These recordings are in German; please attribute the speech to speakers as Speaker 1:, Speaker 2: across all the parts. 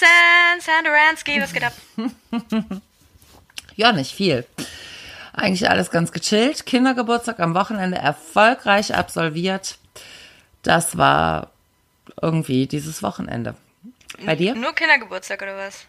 Speaker 1: Hallo. Sandra Sand, Sandra Ransky, was geht ab?
Speaker 2: ja, nicht viel. Eigentlich alles ganz gechillt. Kindergeburtstag am Wochenende erfolgreich absolviert. Das war irgendwie dieses Wochenende. Bei dir?
Speaker 1: Nur Kindergeburtstag oder was?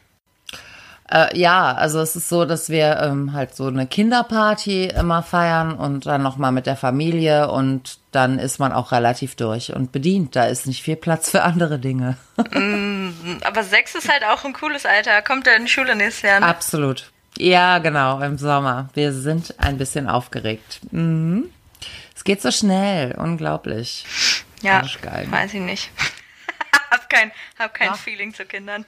Speaker 2: Äh, ja, also es ist so, dass wir ähm, halt so eine Kinderparty immer feiern und dann nochmal mit der Familie und dann ist man auch relativ durch und bedient. Da ist nicht viel Platz für andere Dinge.
Speaker 1: mm, aber sechs ist halt auch ein cooles Alter. Kommt er in die Schule nächstes Jahr? Ne?
Speaker 2: Absolut. Ja, genau, im Sommer. Wir sind ein bisschen aufgeregt. Mhm. Es geht so schnell, unglaublich.
Speaker 1: Ja, weiß ich nicht. hab kein, hab kein Feeling zu Kindern.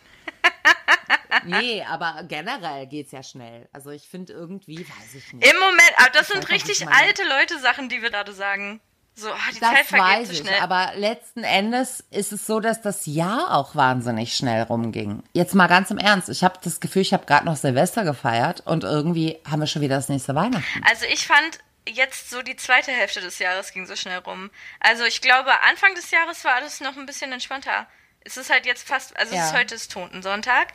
Speaker 2: nee, aber generell geht's ja schnell. Also ich finde irgendwie, weiß ich nicht.
Speaker 1: Im Moment, aber das ich sind richtig alte Leute Sachen, die wir gerade sagen. So, ah, die
Speaker 2: das
Speaker 1: Zeit vergeht
Speaker 2: weiß
Speaker 1: so
Speaker 2: ich,
Speaker 1: schnell.
Speaker 2: aber letzten Endes ist es so, dass das Jahr auch wahnsinnig schnell rumging. Jetzt mal ganz im Ernst, ich habe das Gefühl, ich habe gerade noch Silvester gefeiert und irgendwie haben wir schon wieder das nächste Weihnachten.
Speaker 1: Also ich fand jetzt so die zweite Hälfte des Jahres ging so schnell rum. Also ich glaube, Anfang des Jahres war alles noch ein bisschen entspannter. Es ist halt jetzt fast, also ja. es ist heute ist Totensonntag.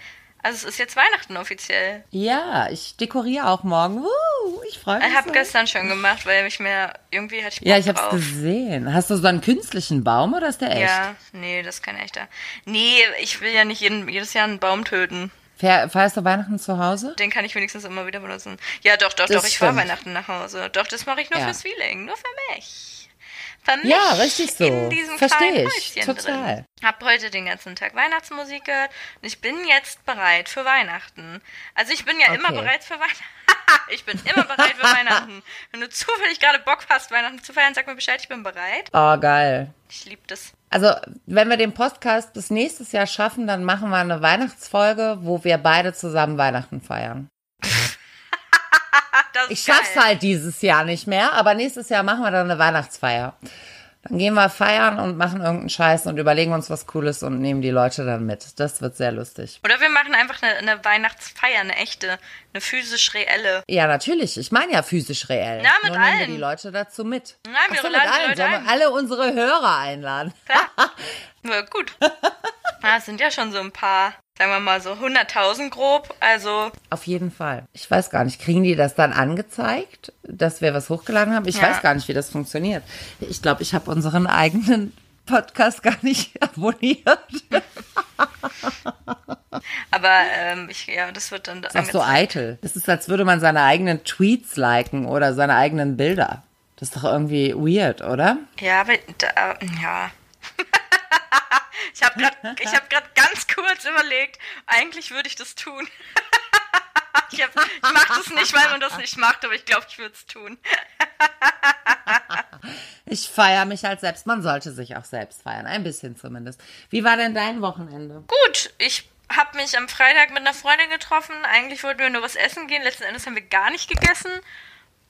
Speaker 1: Also es ist jetzt Weihnachten offiziell.
Speaker 2: Ja, ich dekoriere auch morgen. Woo, ich freue mich.
Speaker 1: Ich habe gestern schon gemacht, weil ich mir irgendwie hatte ich Bock
Speaker 2: Ja, ich
Speaker 1: habe
Speaker 2: es gesehen. Hast du so einen künstlichen Baum oder ist der echt?
Speaker 1: Ja, nee, das ist kein echter. Nee, ich will ja nicht jeden, jedes Jahr einen Baum töten.
Speaker 2: Feierst du Weihnachten zu Hause?
Speaker 1: Den kann ich wenigstens immer wieder benutzen. Ja, doch, doch, das doch. Ich fahre Weihnachten nach Hause. Doch, das mache ich nur ja. fürs Feeling, nur für mich
Speaker 2: vermischt ja, richtig so.
Speaker 1: in diesem
Speaker 2: Verstehe
Speaker 1: kleinen
Speaker 2: ich. Total.
Speaker 1: drin. Hab heute den ganzen Tag Weihnachtsmusik gehört und ich bin jetzt bereit für Weihnachten. Also ich bin ja okay. immer bereit für Weihnachten. ich bin immer bereit für Weihnachten. Wenn du zufällig gerade Bock hast, Weihnachten zu feiern, sag mir Bescheid, ich bin bereit.
Speaker 2: Oh, geil.
Speaker 1: Ich liebe das.
Speaker 2: Also, wenn wir den Podcast bis nächstes Jahr schaffen, dann machen wir eine Weihnachtsfolge, wo wir beide zusammen Weihnachten feiern ich schaff's geil. halt dieses Jahr nicht mehr, aber nächstes Jahr machen wir dann eine Weihnachtsfeier. Dann gehen wir feiern und machen irgendeinen Scheiß und überlegen uns was Cooles und nehmen die Leute dann mit. Das wird sehr lustig.
Speaker 1: Oder wir machen einfach eine, eine Weihnachtsfeier, eine echte, eine physisch reelle.
Speaker 2: Ja, natürlich. Ich meine ja physisch reell.
Speaker 1: Ja, mit
Speaker 2: Nur
Speaker 1: allen.
Speaker 2: nehmen wir die Leute dazu mit.
Speaker 1: Nein, wir
Speaker 2: so,
Speaker 1: laden
Speaker 2: mit allen. Sollen wir alle unsere Hörer einladen?
Speaker 1: Ja, gut. Das sind ja schon so ein paar sagen wir mal so 100.000 grob. Also
Speaker 2: auf jeden Fall. Ich weiß gar nicht, kriegen die das dann angezeigt, dass wir was hochgeladen haben? Ich ja. weiß gar nicht, wie das funktioniert. Ich glaube, ich habe unseren eigenen Podcast gar nicht abonniert.
Speaker 1: Aber ähm, ich, ja, das wird dann.
Speaker 2: Das ist auch so eitel. Das ist, als würde man seine eigenen Tweets liken oder seine eigenen Bilder. Das ist doch irgendwie weird, oder?
Speaker 1: Ja, aber da, ja. Ich habe gerade hab ganz kurz überlegt, eigentlich würde ich das tun. ich, hab, ich mache das nicht, weil man das nicht macht, aber ich glaube, ich würde es tun.
Speaker 2: ich feiere mich halt selbst. Man sollte sich auch selbst feiern, ein bisschen zumindest. Wie war denn dein Wochenende?
Speaker 1: Gut, ich habe mich am Freitag mit einer Freundin getroffen. Eigentlich wollten wir nur was essen gehen. Letzten Endes haben wir gar nicht gegessen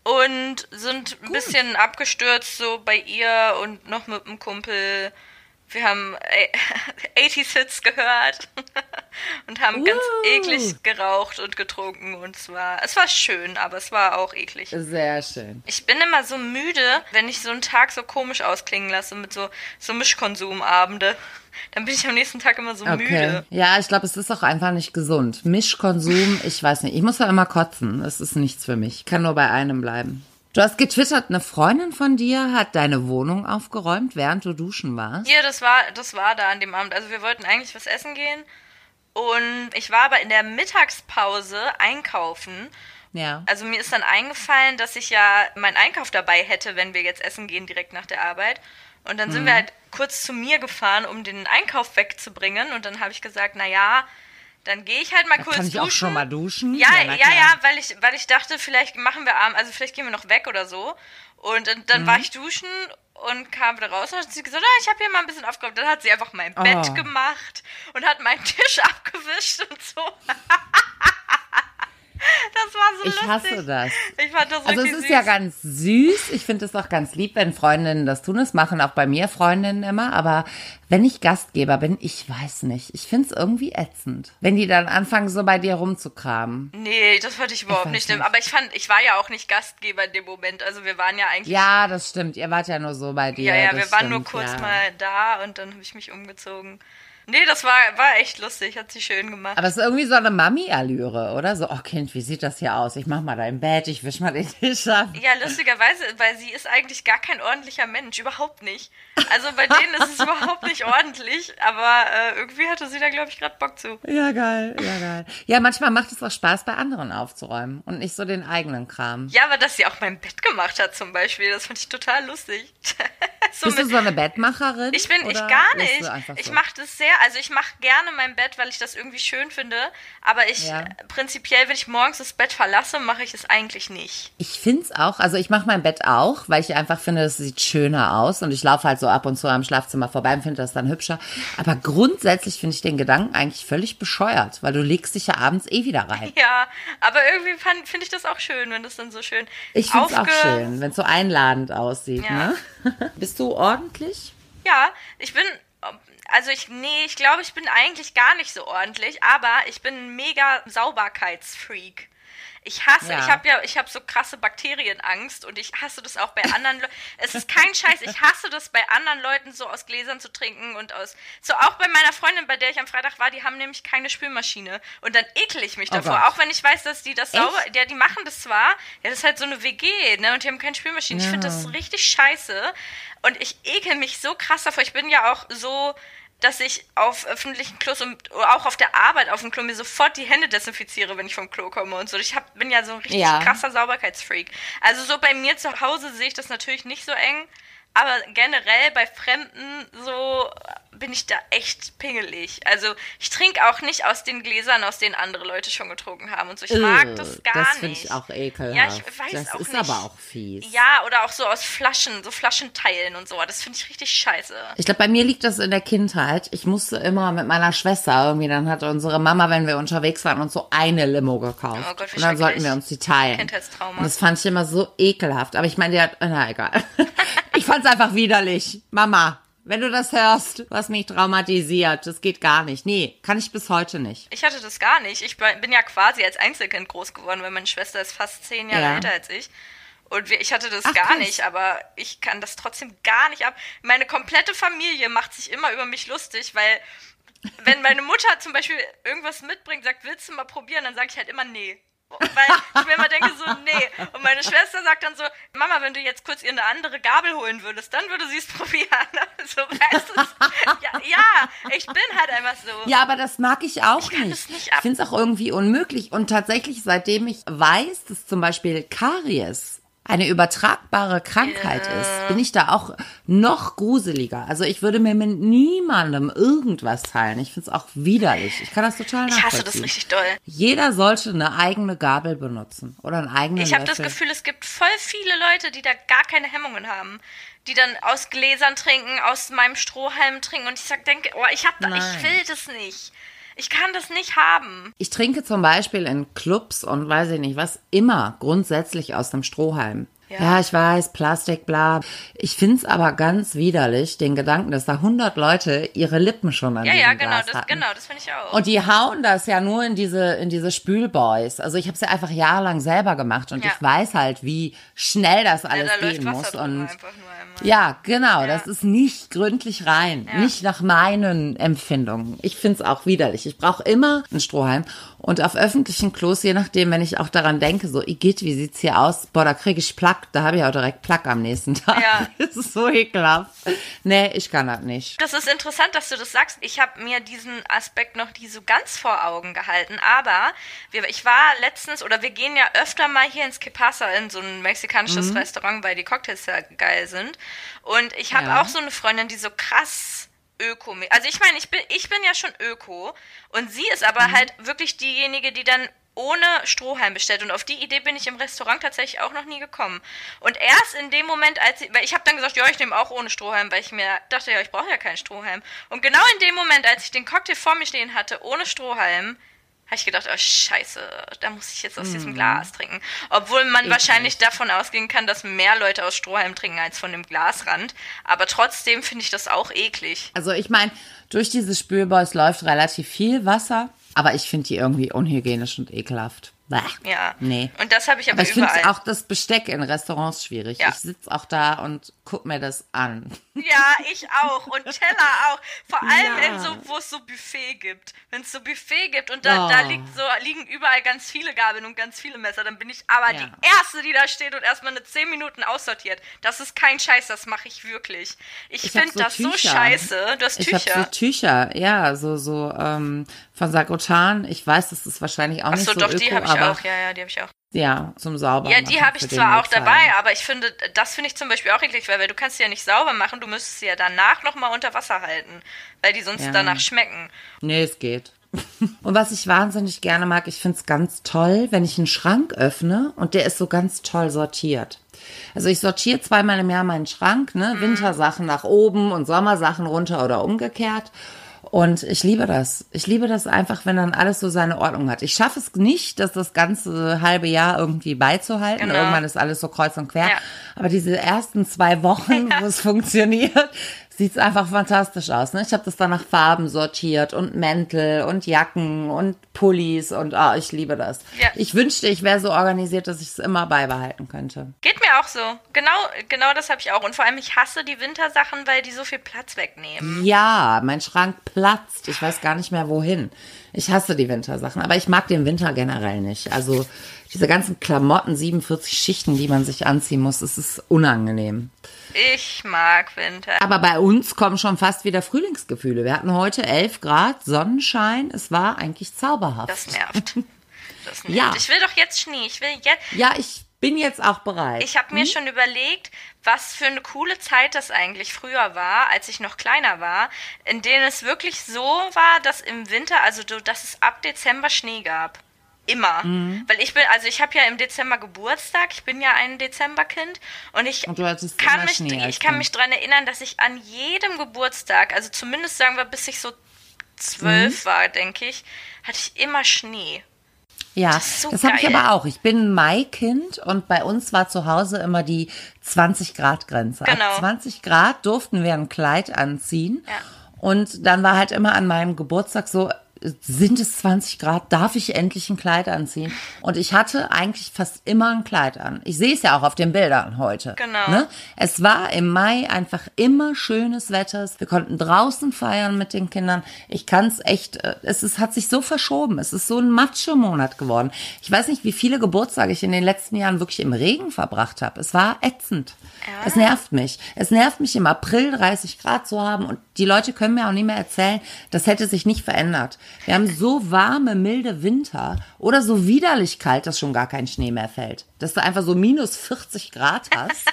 Speaker 1: und sind ein bisschen abgestürzt so bei ihr und noch mit einem Kumpel wir haben 80 Hits gehört und haben uh. ganz eklig geraucht und getrunken und zwar, es war schön, aber es war auch eklig.
Speaker 2: Sehr schön.
Speaker 1: Ich bin immer so müde, wenn ich so einen Tag so komisch ausklingen lasse mit so, so Mischkonsumabende. Dann bin ich am nächsten Tag immer so okay. müde.
Speaker 2: Ja, ich glaube, es ist auch einfach nicht gesund. Mischkonsum, ich weiß nicht. Ich muss ja immer kotzen. Es ist nichts für mich. Ich kann nur bei einem bleiben. Du hast getwittert, eine Freundin von dir hat deine Wohnung aufgeräumt, während du duschen warst.
Speaker 1: Ja, das war, das war da an dem Abend. Also wir wollten eigentlich was essen gehen. Und ich war aber in der Mittagspause einkaufen.
Speaker 2: Ja.
Speaker 1: Also mir ist dann eingefallen, dass ich ja meinen Einkauf dabei hätte, wenn wir jetzt essen gehen, direkt nach der Arbeit. Und dann sind mhm. wir halt kurz zu mir gefahren, um den Einkauf wegzubringen. Und dann habe ich gesagt, na ja, dann gehe ich halt mal
Speaker 2: da
Speaker 1: kurz
Speaker 2: kann ich
Speaker 1: duschen.
Speaker 2: auch schon mal duschen?
Speaker 1: Ja, ja, ja, ja, weil ich, weil ich dachte, vielleicht machen wir abends, also vielleicht gehen wir noch weg oder so. Und dann, dann mhm. war ich duschen und kam wieder raus und hat sie gesagt, ah, ich habe hier mal ein bisschen aufgeräumt. Dann hat sie einfach mein oh. Bett gemacht und hat meinen Tisch abgewischt und so. Das war so
Speaker 2: ich lustig. hasse das.
Speaker 1: Ich fand das
Speaker 2: Also es ist
Speaker 1: süß.
Speaker 2: ja ganz süß. Ich finde es auch ganz lieb, wenn Freundinnen das tun. Das machen auch bei mir Freundinnen immer. Aber wenn ich Gastgeber bin, ich weiß nicht. Ich finde es irgendwie ätzend. Wenn die dann anfangen, so bei dir rumzukramen.
Speaker 1: Nee, das fand ich überhaupt ich nicht, nicht. Aber ich fand, ich war ja auch nicht Gastgeber in dem Moment. Also wir waren ja eigentlich.
Speaker 2: Ja, das stimmt. Ihr wart ja nur so bei dir.
Speaker 1: Ja, ja, wir
Speaker 2: stimmt,
Speaker 1: waren nur kurz
Speaker 2: ja.
Speaker 1: mal da und dann habe ich mich umgezogen. Nee, das war, war echt lustig, hat sie schön gemacht.
Speaker 2: Aber es ist irgendwie so eine Mami-Allüre, oder? So, oh Kind, wie sieht das hier aus? Ich mach mal dein Bett, ich wisch mal den Tisch ab.
Speaker 1: Ja, lustigerweise, weil sie ist eigentlich gar kein ordentlicher Mensch, überhaupt nicht. Also bei denen ist es überhaupt nicht ordentlich, aber äh, irgendwie hatte sie da, glaube ich, gerade Bock zu.
Speaker 2: Ja, geil, ja, geil. Ja, manchmal macht es auch Spaß, bei anderen aufzuräumen und nicht so den eigenen Kram.
Speaker 1: Ja, aber dass sie auch mein Bett gemacht hat zum Beispiel, das fand ich total lustig.
Speaker 2: so Bist du so eine Bettmacherin?
Speaker 1: Ich bin, ich gar nicht. So? Ich mache das sehr, also ich mache gerne mein Bett, weil ich das irgendwie schön finde. Aber ich ja. prinzipiell, wenn ich morgens das Bett verlasse, mache ich es eigentlich nicht.
Speaker 2: Ich finde es auch, also ich mache mein Bett auch, weil ich einfach finde, es sieht schöner aus. Und ich laufe halt so ab und zu am Schlafzimmer vorbei und finde das dann hübscher. Aber grundsätzlich finde ich den Gedanken eigentlich völlig bescheuert, weil du legst dich ja abends eh wieder rein.
Speaker 1: Ja, aber irgendwie finde ich das auch schön, wenn das dann so schön
Speaker 2: Ich finde es auch schön, wenn es so einladend aussieht. Ja. Ne? Bist du ordentlich?
Speaker 1: Ja, ich bin also ich, nee, ich glaube, ich bin eigentlich gar nicht so ordentlich, aber ich bin ein mega Sauberkeitsfreak. Ich hasse, ja. ich habe ja, ich habe so krasse Bakterienangst und ich hasse das auch bei anderen Leuten. Es ist kein Scheiß, ich hasse das bei anderen Leuten so aus Gläsern zu trinken und aus, so auch bei meiner Freundin, bei der ich am Freitag war, die haben nämlich keine Spülmaschine und dann ekel ich mich oh davor, Gott. auch wenn ich weiß, dass die das sauber, ja, die machen das zwar, ja, das ist halt so eine WG, ne, und die haben keine Spülmaschine. Ja. Ich finde das richtig scheiße und ich ekel mich so krass davor. Ich bin ja auch so, dass ich auf öffentlichen Klos und auch auf der Arbeit auf dem Klo mir sofort die Hände desinfiziere, wenn ich vom Klo komme und so. Ich hab, bin ja so ein richtig ja. krasser Sauberkeitsfreak. Also so bei mir zu Hause sehe ich das natürlich nicht so eng, aber generell bei Fremden so bin ich da echt pingelig. Also ich trinke auch nicht aus den Gläsern, aus denen andere Leute schon getrunken haben und so. Ich mag das gar
Speaker 2: das
Speaker 1: nicht.
Speaker 2: Das finde ich auch ekelhaft.
Speaker 1: Ja, ich weiß
Speaker 2: das
Speaker 1: auch
Speaker 2: ist
Speaker 1: nicht.
Speaker 2: aber auch fies.
Speaker 1: Ja, oder auch so aus Flaschen, so Flaschenteilen und so. Das finde ich richtig scheiße.
Speaker 2: Ich glaube, bei mir liegt das in der Kindheit. Ich musste immer mit meiner Schwester irgendwie, dann hat unsere Mama, wenn wir unterwegs waren, uns so eine Limo gekauft. Oh Gott, wie Und dann sollten wir uns die teilen.
Speaker 1: Kindheitstrauma.
Speaker 2: Und das fand ich immer so ekelhaft. Aber ich meine, die hat, na egal. ich fand einfach widerlich. Mama, wenn du das hörst, du hast mich traumatisiert. Das geht gar nicht. Nee, kann ich bis heute nicht.
Speaker 1: Ich hatte das gar nicht. Ich bin ja quasi als Einzelkind groß geworden, weil meine Schwester ist fast zehn Jahre ja. älter als ich. Und ich hatte das Ach, gar krass. nicht, aber ich kann das trotzdem gar nicht ab. Meine komplette Familie macht sich immer über mich lustig, weil wenn meine Mutter zum Beispiel irgendwas mitbringt, sagt, willst du mal probieren, dann sage ich halt immer nee. Weil ich mir immer denke, so, nee. Und meine Schwester sagt dann so, Mama, wenn du jetzt kurz ihr eine andere Gabel holen würdest, dann würde sie es probieren. So, weißt du, ja, ja, ich bin halt einfach so.
Speaker 2: Ja, aber das mag ich auch
Speaker 1: ich nicht.
Speaker 2: nicht ich finde es auch irgendwie unmöglich. Und tatsächlich, seitdem ich weiß, dass zum Beispiel Karies eine übertragbare Krankheit yeah. ist, bin ich da auch noch gruseliger. Also ich würde mir mit niemandem irgendwas teilen. Ich finde es auch widerlich. Ich kann das total nachvollziehen.
Speaker 1: Ich hasse das richtig doll.
Speaker 2: Jeder sollte eine eigene Gabel benutzen oder einen eigenen
Speaker 1: Ich habe das Gefühl, es gibt voll viele Leute, die da gar keine Hemmungen haben. Die dann aus Gläsern trinken, aus meinem Strohhalm trinken. Und ich sag, denke, oh, ich, hab da, ich will das nicht. Ich kann das nicht haben.
Speaker 2: Ich trinke zum Beispiel in Clubs und weiß ich nicht was immer grundsätzlich aus dem Strohhalm. Ja. ja, ich weiß, Plastik, bla. Ich find's aber ganz widerlich, den Gedanken, dass da 100 Leute ihre Lippen schon an ja, diesem ja,
Speaker 1: genau,
Speaker 2: Glas
Speaker 1: das,
Speaker 2: hatten.
Speaker 1: genau, das finde ich auch.
Speaker 2: Und die hauen das ja nur in diese, in diese Spülboys. Also ich habe es ja einfach jahrelang selber gemacht und ja. ich weiß halt, wie schnell das alles ja, da gehen muss. Und ja, genau, das ist nicht gründlich rein. Nicht nach meinen Empfindungen. Ich find's auch widerlich. Ich brauche immer einen Strohhalm. Und auf öffentlichen Klos, je nachdem, wenn ich auch daran denke, so, Igitt, wie sieht's hier aus? Boah, da kriege ich Plack, da habe ich auch direkt Plack am nächsten Tag. Ja. Das ist so ekelhaft. Nee, ich kann das nicht.
Speaker 1: Das ist interessant, dass du das sagst. Ich habe mir diesen Aspekt noch nie so ganz vor Augen gehalten. Aber wir, ich war letztens, oder wir gehen ja öfter mal hier ins Kepasa in so ein mexikanisches mhm. Restaurant, weil die Cocktails ja geil sind. Und ich habe ja. auch so eine Freundin, die so krass Öko. Also ich meine, ich bin, ich bin ja schon Öko und sie ist aber mhm. halt wirklich diejenige, die dann ohne Strohhalm bestellt. Und auf die Idee bin ich im Restaurant tatsächlich auch noch nie gekommen. Und erst in dem Moment, als sie, weil ich habe dann gesagt, ja, ich nehme auch ohne Strohhalm, weil ich mir dachte, ja, ich brauche ja keinen Strohhalm. Und genau in dem Moment, als ich den Cocktail vor mir stehen hatte, ohne Strohhalm, habe ich gedacht, oh scheiße, da muss ich jetzt aus diesem mhm. Glas trinken. Obwohl man Eklig. wahrscheinlich davon ausgehen kann, dass mehr Leute aus Strohhalm trinken als von dem Glasrand. Aber trotzdem finde ich das auch eklig.
Speaker 2: Also ich meine, durch diese Spülboys läuft relativ viel Wasser, aber ich finde die irgendwie unhygienisch und ekelhaft. Bah,
Speaker 1: Ja.
Speaker 2: Nee.
Speaker 1: Und das habe ich aber,
Speaker 2: Aber ich finde auch das Besteck in Restaurants schwierig.
Speaker 1: Ja.
Speaker 2: Ich sitze auch da und guck mir das an.
Speaker 1: Ja, ich auch. Und Teller auch. Vor allem
Speaker 2: Ja.
Speaker 1: in so, wo es so Buffet gibt. Wenn es so Buffet gibt und da,
Speaker 2: Oh.
Speaker 1: da liegt so, liegen überall ganz viele Gabeln und ganz viele Messer, dann bin ich aber
Speaker 2: Ja.
Speaker 1: die Erste, die da steht und erstmal eine 10 Minuten aussortiert. Das ist kein Scheiß, das mache ich wirklich. Ich,
Speaker 2: Ich
Speaker 1: finde
Speaker 2: so
Speaker 1: das so
Speaker 2: Tücher.
Speaker 1: scheiße. Du hast
Speaker 2: Ich habe
Speaker 1: Tücher.
Speaker 2: so Tücher, ja, so so ähm, von Sagrotan. Ich weiß, das ist wahrscheinlich auch
Speaker 1: Achso,
Speaker 2: nicht so
Speaker 1: doch,
Speaker 2: öko,
Speaker 1: die habe ich auch. Ja, ja, die habe ich auch.
Speaker 2: Ja, zum sauber.
Speaker 1: Ja, die habe ich zwar auch
Speaker 2: Notfall.
Speaker 1: dabei, aber ich finde, das finde ich zum Beispiel auch eklig, weil, weil du kannst sie ja nicht sauber machen, du müsstest sie ja danach nochmal unter Wasser halten, weil die sonst
Speaker 2: Ja.
Speaker 1: danach schmecken.
Speaker 2: Nee, es geht. Und was ich wahnsinnig gerne mag, ich finde es ganz toll, wenn ich einen Schrank öffne und der ist so ganz toll sortiert. Also ich sortiere zweimal im Jahr meinen Schrank, ne? Wintersachen nach oben und Sommersachen runter oder umgekehrt. Und ich liebe das. Ich liebe das einfach, wenn dann alles so seine Ordnung hat. Ich schaffe es nicht, das das ganze halbe Jahr irgendwie beizuhalten.
Speaker 1: Genau.
Speaker 2: Irgendwann ist alles so kreuz und quer.
Speaker 1: Ja.
Speaker 2: Aber diese ersten zwei Wochen, wo es funktioniert, sieht's einfach fantastisch aus. Ne? Ich habe das dann nach Farben sortiert und Mäntel und Jacken und Pullis und ah, ich liebe das.
Speaker 1: Ja.
Speaker 2: Ich wünschte, ich wäre so organisiert, dass ich es immer beibehalten könnte.
Speaker 1: Geht mir auch so. Genau, genau das habe ich auch. Und vor allem, ich hasse die Wintersachen, weil die so viel Platz wegnehmen.
Speaker 2: Ja, mein Schrank platzt. Ich weiß gar nicht mehr wohin. Ich hasse die Wintersachen, aber ich mag den Winter generell nicht. Also diese ganzen Klamotten, 47 Schichten, die man sich anziehen muss, es ist unangenehm.
Speaker 1: Ich mag Winter.
Speaker 2: Aber bei uns kommen schon fast wieder Frühlingsgefühle. Wir hatten heute 11 Grad, Sonnenschein. Es war eigentlich zauberhaft.
Speaker 1: Das nervt. Das nervt.
Speaker 2: Ja.
Speaker 1: Ich will doch jetzt Schnee. Ich will jetzt.
Speaker 2: Ja, ich bin jetzt auch bereit.
Speaker 1: Ich habe mir schon überlegt, was für eine coole Zeit das eigentlich früher war, als ich noch kleiner war, in denen es wirklich so war, dass im Winter, also dass es ab Dezember Schnee gab. Immer.
Speaker 2: Mhm.
Speaker 1: Weil ich bin, also ich habe ja im Dezember Geburtstag, ich bin ja ein Dezemberkind und ich
Speaker 2: Und
Speaker 1: kann mich, ich kann mich dran erinnern, dass ich an jedem Geburtstag, also zumindest sagen wir, bis ich so zwölf
Speaker 2: Mhm.
Speaker 1: war, denke ich, hatte ich immer Schnee.
Speaker 2: ja,
Speaker 1: das so
Speaker 2: das habe ich aber auch. Ich bin ein Maikind und bei uns war zu Hause immer die 20 Grad Grenze.
Speaker 1: Genau.
Speaker 2: Ab 20 Grad durften wir ein Kleid anziehen.
Speaker 1: Ja.
Speaker 2: Und dann war halt immer an meinem Geburtstag so, sind es 20 Grad, darf ich endlich ein Kleid anziehen? Und ich hatte eigentlich fast immer ein Kleid an. Ich sehe es ja auch auf den Bildern heute.
Speaker 1: Genau.
Speaker 2: Ne? Es war im Mai einfach immer schönes Wetter. Wir konnten draußen feiern mit den Kindern. Ich kann es echt, äh, es ist, hat sich so verschoben. Es ist so ein Macho-Monat geworden. Ich weiß nicht, wie viele Geburtstage ich in den letzten Jahren wirklich im Regen verbracht habe. Es war ätzend. Es nervt mich. Es nervt mich im April 30 Grad zu haben und die Leute können mir auch nicht mehr erzählen, das hätte sich nicht verändert. Wir haben so warme, milde Winter oder so widerlich kalt, dass schon gar kein Schnee mehr fällt. Dass du einfach so minus 40 Grad hast.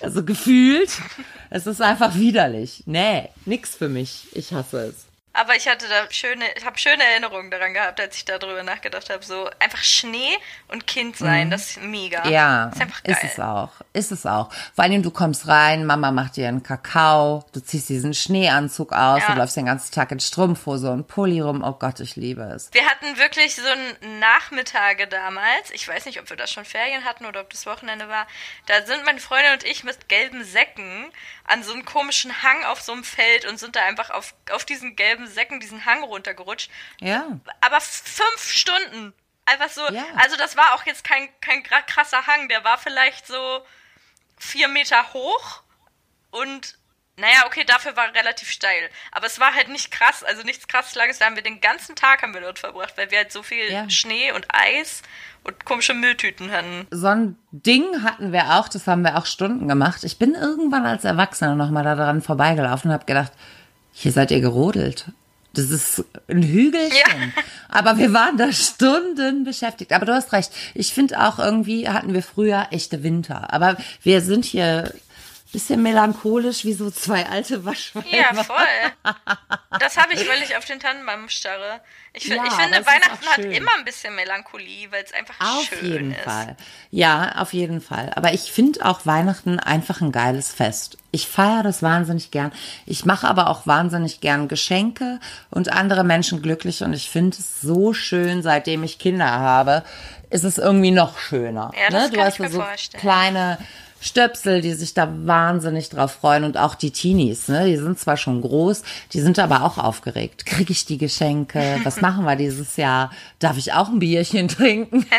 Speaker 2: also gefühlt, es ist einfach widerlich. Nee, nix für mich. Ich hasse es.
Speaker 1: Aber ich hatte da schöne, ich habe schöne Erinnerungen daran gehabt, als ich darüber nachgedacht habe. So einfach Schnee und Kind sein, das ist mega.
Speaker 2: Mhm. Ja,
Speaker 1: ist einfach geil.
Speaker 2: ist es auch. Ist es auch. Vor allem, du kommst rein, Mama macht dir einen Kakao, du ziehst diesen Schneeanzug aus,
Speaker 1: Ja.
Speaker 2: du läufst den ganzen Tag in Strumpfhose und Pulli rum. Oh Gott, ich liebe es.
Speaker 1: Wir hatten wirklich so einen Nachmittage damals. Ich weiß nicht, ob wir da schon Ferien hatten oder ob das Wochenende war. Da sind meine Freundin und ich mit gelben Säcken an so einem komischen Hang auf so einem Feld und sind da einfach auf, auf diesen gelben Säcken diesen Hang runtergerutscht.
Speaker 2: Ja.
Speaker 1: Aber fünf Stunden. Einfach so.
Speaker 2: Ja.
Speaker 1: Also das war auch jetzt kein, kein krasser Hang. Der war vielleicht so vier Meter hoch und naja, okay, dafür war relativ steil. Aber es war halt nicht krass, also nichts krass Langes. Da haben wir den ganzen Tag haben wir dort verbracht, weil wir halt so viel
Speaker 2: Ja.
Speaker 1: Schnee und Eis und komische Mülltüten hatten.
Speaker 2: So ein Ding hatten wir auch, das haben wir auch Stunden gemacht. Ich bin irgendwann als Erwachsener nochmal da dran vorbeigelaufen und habe gedacht, hier seid ihr gerodelt. Das ist ein Hügelchen. Aber wir waren da Stunden beschäftigt. Aber du hast recht. Ich finde auch irgendwie hatten wir früher echte Winter. Aber wir sind hier bisschen melancholisch wie so zwei alte Waschweiber.
Speaker 1: Ja, voll. Das habe ich, weil ich auf den Tannenbaum starre. Ich,
Speaker 2: Ja,
Speaker 1: ich finde, Weihnachten hat immer ein bisschen Melancholie, weil es einfach
Speaker 2: Auf
Speaker 1: schön
Speaker 2: jeden
Speaker 1: ist.
Speaker 2: Fall. Ja, auf jeden Fall. Aber ich finde auch Weihnachten einfach ein geiles Fest. Ich feiere das wahnsinnig gern. Ich mache aber auch wahnsinnig gern Geschenke und andere Menschen glücklich. Und ich finde es so schön, seitdem ich Kinder habe, ist es irgendwie noch schöner.
Speaker 1: Ja, das
Speaker 2: ne? Du
Speaker 1: kann
Speaker 2: hast
Speaker 1: ich mir
Speaker 2: so
Speaker 1: vorstellen.
Speaker 2: kleine Stöpsel, die sich da wahnsinnig drauf freuen und auch die Teenies, ne? Die sind zwar schon groß, die sind aber auch aufgeregt. Krieg ich die Geschenke? Was machen wir dieses Jahr? Darf ich auch ein Bierchen trinken?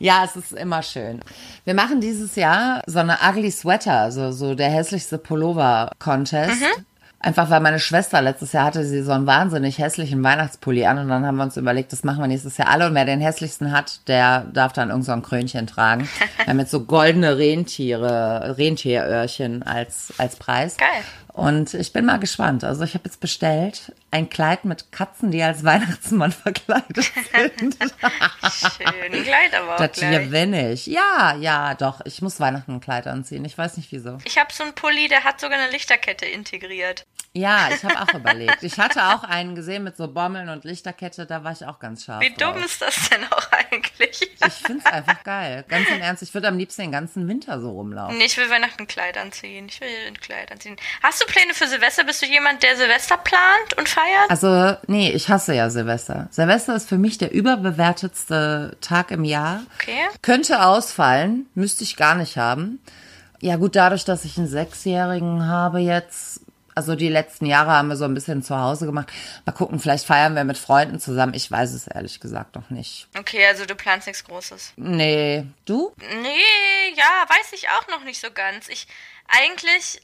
Speaker 2: ja, es ist immer schön. Wir machen dieses Jahr so eine Ugly Sweater, so, so der hässlichste Pullover Contest. Mhm. Einfach weil meine Schwester letztes Jahr hatte sie so einen wahnsinnig hässlichen Weihnachtspulli an und dann haben wir uns überlegt, das machen wir nächstes Jahr alle und wer den hässlichsten hat, der darf dann irgend so ein Krönchen tragen. Wir haben jetzt so goldene Rentiere, Rentieröhrchen als, als Preis.
Speaker 1: Geil.
Speaker 2: Und ich bin mal gespannt. Also ich habe jetzt bestellt ein Kleid mit Katzen, die als Weihnachtsmann verkleidet sind.
Speaker 1: Schön, Kleid aber auch
Speaker 2: Das
Speaker 1: gleich.
Speaker 2: gewinne ich. Ja, ja, doch. Ich muss Weihnachten ein Kleid anziehen. Ich weiß nicht wieso.
Speaker 1: Ich habe so einen Pulli, der hat sogar eine Lichterkette integriert.
Speaker 2: Ja, ich habe auch überlegt. Ich hatte auch einen gesehen mit so Bommeln und Lichterkette, da war ich auch ganz scharf.
Speaker 1: Wie dumm
Speaker 2: drauf.
Speaker 1: ist das denn auch eigentlich?
Speaker 2: Ich finde es einfach geil. Ganz im Ernst, ich würde am liebsten den ganzen Winter so rumlaufen.
Speaker 1: Nee, ich will Weihnachten ein Kleid anziehen. Ich will ein Kleid anziehen. Hast du Pläne für Silvester? Bist du jemand, der Silvester plant und feiert?
Speaker 2: Also, nee, ich hasse ja Silvester. Silvester ist für mich der überbewertetste Tag im Jahr.
Speaker 1: Okay.
Speaker 2: Könnte ausfallen, müsste ich gar nicht haben. Ja gut, dadurch, dass ich einen Sechsjährigen habe jetzt, also die letzten Jahre haben wir so ein bisschen zu Hause gemacht. Mal gucken, vielleicht feiern wir mit Freunden zusammen. Ich weiß es ehrlich gesagt noch nicht.
Speaker 1: Okay, also du planst nichts Großes.
Speaker 2: Nee, du?
Speaker 1: Nee, ja, weiß ich auch noch nicht so ganz. Ich eigentlich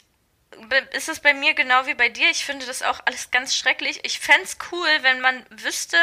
Speaker 1: ist es bei mir genau wie bei dir. Ich finde das auch alles ganz schrecklich. Ich fänd's cool, wenn man wüsste,